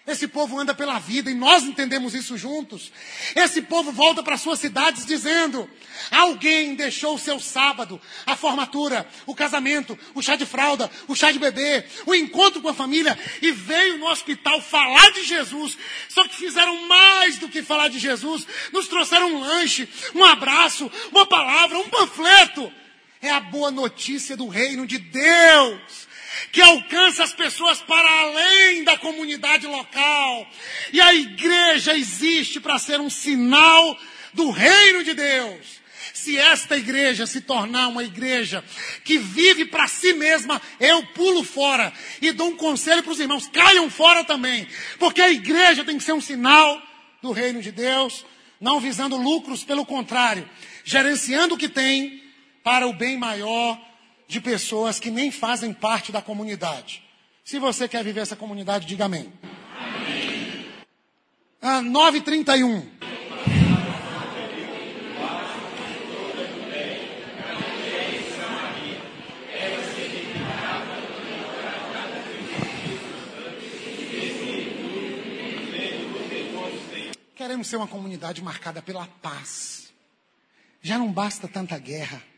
A: Esse povo anda pela vida e nós entendemos isso juntos. Esse povo volta para suas cidades dizendo: alguém deixou o seu sábado, a formatura, o casamento, o chá de fralda, o chá de bebê, o encontro com a família e veio no hospital falar de Jesus. Só que fizeram mais do que falar de Jesus, nos trouxeram um lanche, um abraço, uma palavra, um panfleto. É a boa notícia do reino de Deus que alcança as pessoas para além da comunidade local. E a igreja existe para ser um sinal do reino de Deus. Se esta igreja se tornar uma igreja que vive para si mesma, eu pulo fora e dou um conselho para os irmãos: caiam fora também, porque a igreja tem que ser um sinal do reino de Deus, não visando lucros, pelo contrário, gerenciando o que tem para o bem maior de pessoas que nem fazem parte da comunidade. Se você quer viver essa comunidade, diga amém. amém. Ah, 9h31. Queremos ser uma comunidade marcada pela paz. Já não basta tanta guerra.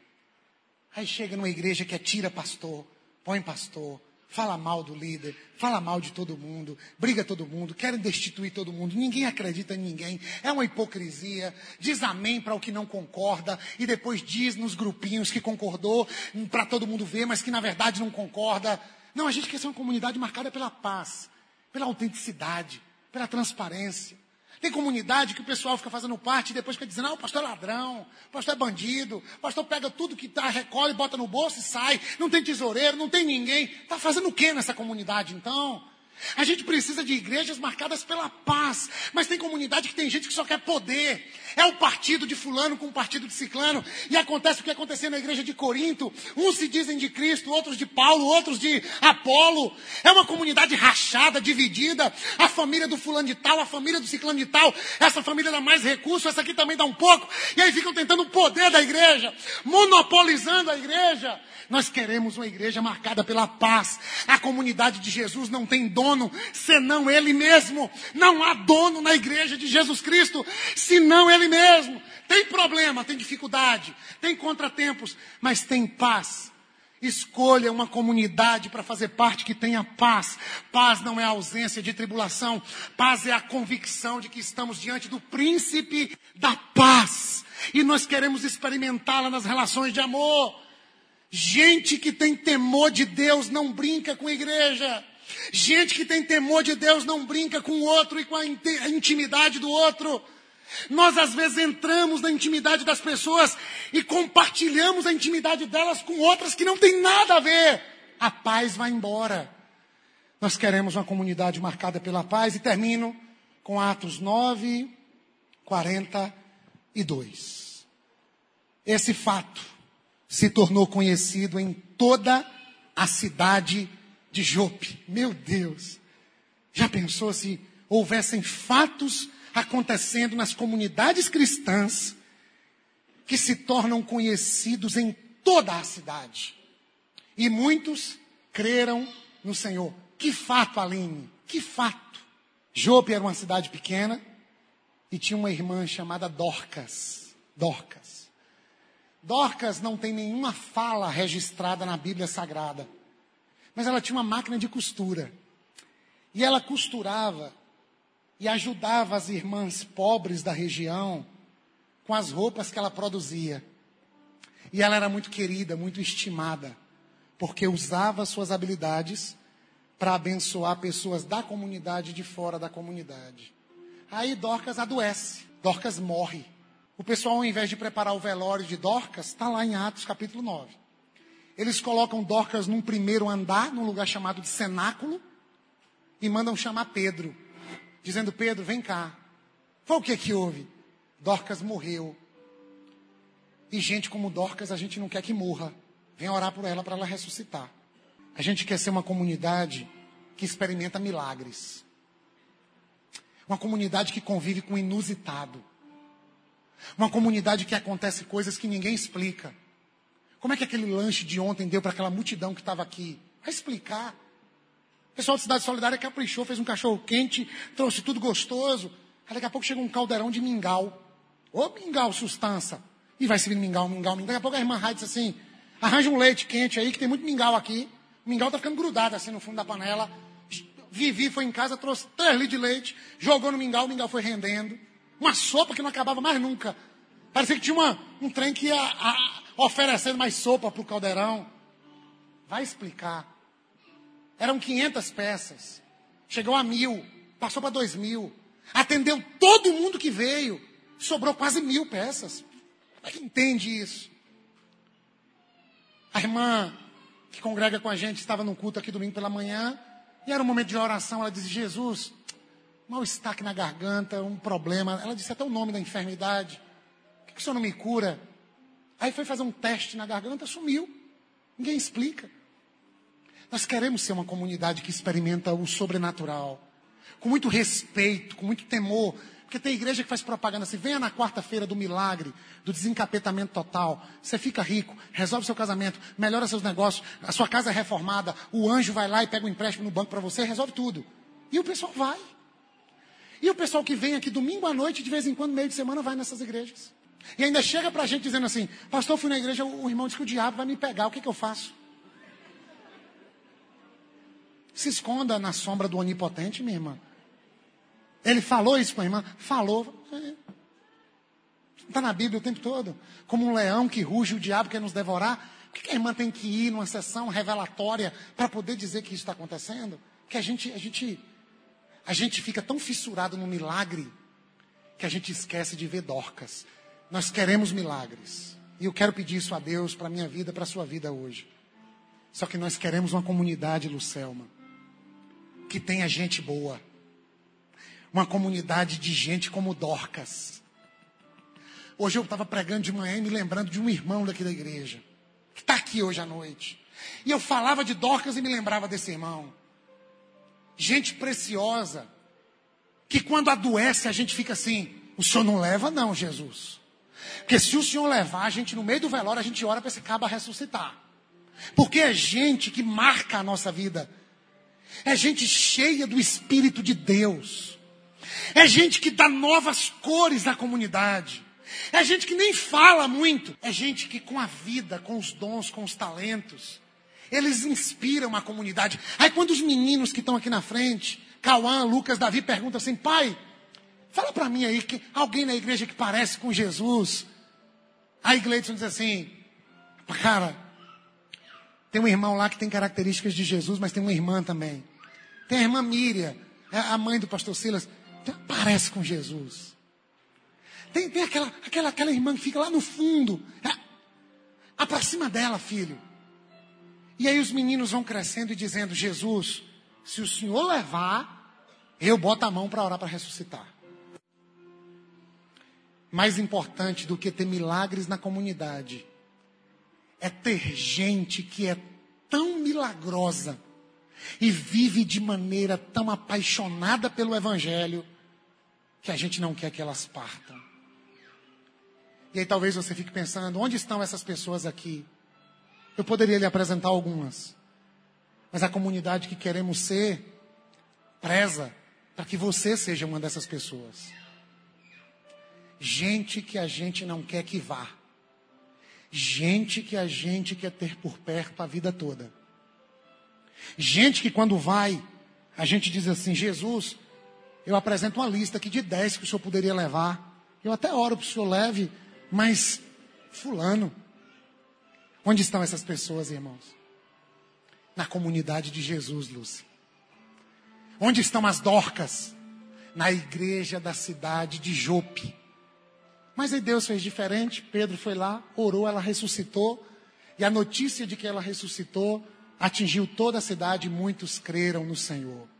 A: Aí chega numa igreja que atira pastor, põe pastor, fala mal do líder, fala mal de todo mundo, briga todo mundo, querem destituir todo mundo, ninguém acredita em ninguém, é uma hipocrisia, diz amém para o que não concorda e depois diz nos grupinhos que concordou para todo mundo ver, mas que na verdade não concorda. Não, a gente quer ser uma comunidade marcada pela paz, pela autenticidade, pela transparência. Tem comunidade que o pessoal fica fazendo parte e depois fica dizendo, ah, o pastor é ladrão, o pastor é bandido, o pastor pega tudo que tá, recolhe, bota no bolso e sai, não tem tesoureiro, não tem ninguém. Está fazendo o que nessa comunidade então? A gente precisa de igrejas marcadas pela paz. Mas tem comunidade que tem gente que só quer poder. É o partido de fulano com o partido de ciclano. E acontece o que aconteceu na igreja de Corinto. Uns se dizem de Cristo, outros de Paulo, outros de Apolo. É uma comunidade rachada, dividida. A família do fulano de tal, a família do ciclano de tal. Essa família dá mais recurso, essa aqui também dá um pouco. E aí ficam tentando o poder da igreja. Monopolizando a igreja. Nós queremos uma igreja marcada pela paz. A comunidade de Jesus não tem dono senão Ele mesmo. Não há dono na igreja de Jesus Cristo senão Ele mesmo. Tem problema, tem dificuldade, tem contratempos, mas tem paz. Escolha uma comunidade para fazer parte que tenha paz. Paz não é a ausência de tribulação. Paz é a convicção de que estamos diante do príncipe da paz. E nós queremos experimentá-la nas relações de amor. Gente que tem temor de Deus não brinca com a igreja. Gente que tem temor de Deus não brinca com o outro e com a intimidade do outro. Nós às vezes entramos na intimidade das pessoas e compartilhamos a intimidade delas com outras que não tem nada a ver. A paz vai embora. Nós queremos uma comunidade marcada pela paz e termino com Atos 9, 42. Esse fato se tornou conhecido em toda a cidade de Jope. Meu Deus! Já pensou se houvessem fatos acontecendo nas comunidades cristãs que se tornam conhecidos em toda a cidade? E muitos creram no Senhor. Que fato, Aline! Que fato! Jope era uma cidade pequena e tinha uma irmã chamada Dorcas. Dorcas. Dorcas não tem nenhuma fala registrada na Bíblia Sagrada. Mas ela tinha uma máquina de costura. E ela costurava e ajudava as irmãs pobres da região com as roupas que ela produzia. E ela era muito querida, muito estimada, porque usava suas habilidades para abençoar pessoas da comunidade e de fora da comunidade. Aí Dorcas adoece, Dorcas morre. O pessoal, ao invés de preparar o velório de Dorcas, está lá em Atos capítulo 9. Eles colocam Dorcas num primeiro andar, num lugar chamado de cenáculo, e mandam chamar Pedro, dizendo: Pedro, vem cá. Foi o que que houve? Dorcas morreu. E gente como Dorcas, a gente não quer que morra. Vem orar por ela para ela ressuscitar. A gente quer ser uma comunidade que experimenta milagres. Uma comunidade que convive com o inusitado. Uma comunidade que acontece coisas que ninguém explica. Como é que aquele lanche de ontem deu para aquela multidão que estava aqui? Vai explicar. O pessoal da Cidade Solidária caprichou, fez um cachorro quente, trouxe tudo gostoso. Aí daqui a pouco chega um caldeirão de mingau. Ô mingau, sustância. E vai servindo mingau, mingau, mingau. Daqui a pouco a irmã Raid disse assim, arranja um leite quente aí, que tem muito mingau aqui. O mingau tá ficando grudado assim no fundo da panela. Vivi foi em casa, trouxe três litros de leite, jogou no mingau, o mingau foi rendendo. Uma sopa que não acabava mais nunca. Parecia que tinha uma, um trem que ia a, oferecendo mais sopa para o caldeirão. Vai explicar. Eram 500 peças. Chegou a mil. Passou para dois mil. Atendeu todo mundo que veio. Sobrou quase mil peças. Como é que entende isso? A irmã que congrega com a gente estava no culto aqui domingo pela manhã. E era um momento de oração. Ela disse: Jesus, mal-estar aqui na garganta, um problema. Ela disse até o nome da enfermidade. Por que, que o senhor não me cura? Aí foi fazer um teste na garganta, sumiu. Ninguém explica. Nós queremos ser uma comunidade que experimenta o sobrenatural. Com muito respeito, com muito temor. Porque tem igreja que faz propaganda assim: venha na quarta-feira do milagre, do desencapetamento total. Você fica rico, resolve seu casamento, melhora seus negócios, a sua casa é reformada, o anjo vai lá e pega um empréstimo no banco para você, resolve tudo. E o pessoal vai. E o pessoal que vem aqui domingo à noite, de vez em quando, meio de semana, vai nessas igrejas. E ainda chega para a gente dizendo assim: Pastor, fui na igreja, o irmão disse que o diabo vai me pegar, o que, que eu faço? Se esconda na sombra do onipotente, minha irmã. Ele falou isso com a irmã? Falou. Está na Bíblia o tempo todo. Como um leão que ruge, o diabo quer nos devorar. Por que a irmã tem que ir numa sessão revelatória para poder dizer que isso está acontecendo? Que a gente, a gente, a gente fica tão fissurado no milagre que a gente esquece de ver Dorcas. Nós queremos milagres. E eu quero pedir isso a Deus para a minha vida, para a sua vida hoje. Só que nós queremos uma comunidade, Lucelma, que tenha gente boa. Uma comunidade de gente como Dorcas. Hoje eu estava pregando de manhã e me lembrando de um irmão daqui da igreja, que está aqui hoje à noite. E eu falava de Dorcas e me lembrava desse irmão. Gente preciosa, que quando adoece a gente fica assim: o senhor não leva, não, Jesus. Porque se o senhor levar, a gente no meio do velório, a gente ora para esse cabo ressuscitar. Porque é gente que marca a nossa vida. É gente cheia do Espírito de Deus. É gente que dá novas cores à comunidade. É gente que nem fala muito. É gente que com a vida, com os dons, com os talentos, eles inspiram a comunidade. Aí quando os meninos que estão aqui na frente, Cauã, Lucas, Davi, perguntam assim, pai, fala para mim aí que alguém na igreja que parece com Jesus. Aí Gleidson diz assim, cara, tem um irmão lá que tem características de Jesus, mas tem uma irmã também. Tem a irmã Miriam, é a mãe do pastor Silas. Parece com Jesus. Tem, tem aquela, aquela, aquela irmã que fica lá no fundo. É, para cima dela, filho. E aí os meninos vão crescendo e dizendo: Jesus, se o senhor levar, eu boto a mão para orar para ressuscitar. Mais importante do que ter milagres na comunidade é ter gente que é tão milagrosa e vive de maneira tão apaixonada pelo Evangelho que a gente não quer que elas partam. E aí talvez você fique pensando: onde estão essas pessoas aqui? Eu poderia lhe apresentar algumas, mas a comunidade que queremos ser preza para que você seja uma dessas pessoas. Gente que a gente não quer que vá Gente que a gente quer ter por perto a vida toda. Gente que quando vai, a gente diz assim: Jesus, eu apresento uma lista aqui de 10 que o senhor poderia levar. Eu até oro para o senhor leve, mas Fulano. Onde estão essas pessoas, irmãos? Na comunidade de Jesus, Lúcia. Onde estão as dorcas? Na igreja da cidade de Jope. Mas aí Deus fez diferente. Pedro foi lá, orou, ela ressuscitou. E a notícia de que ela ressuscitou atingiu toda a cidade e muitos creram no Senhor.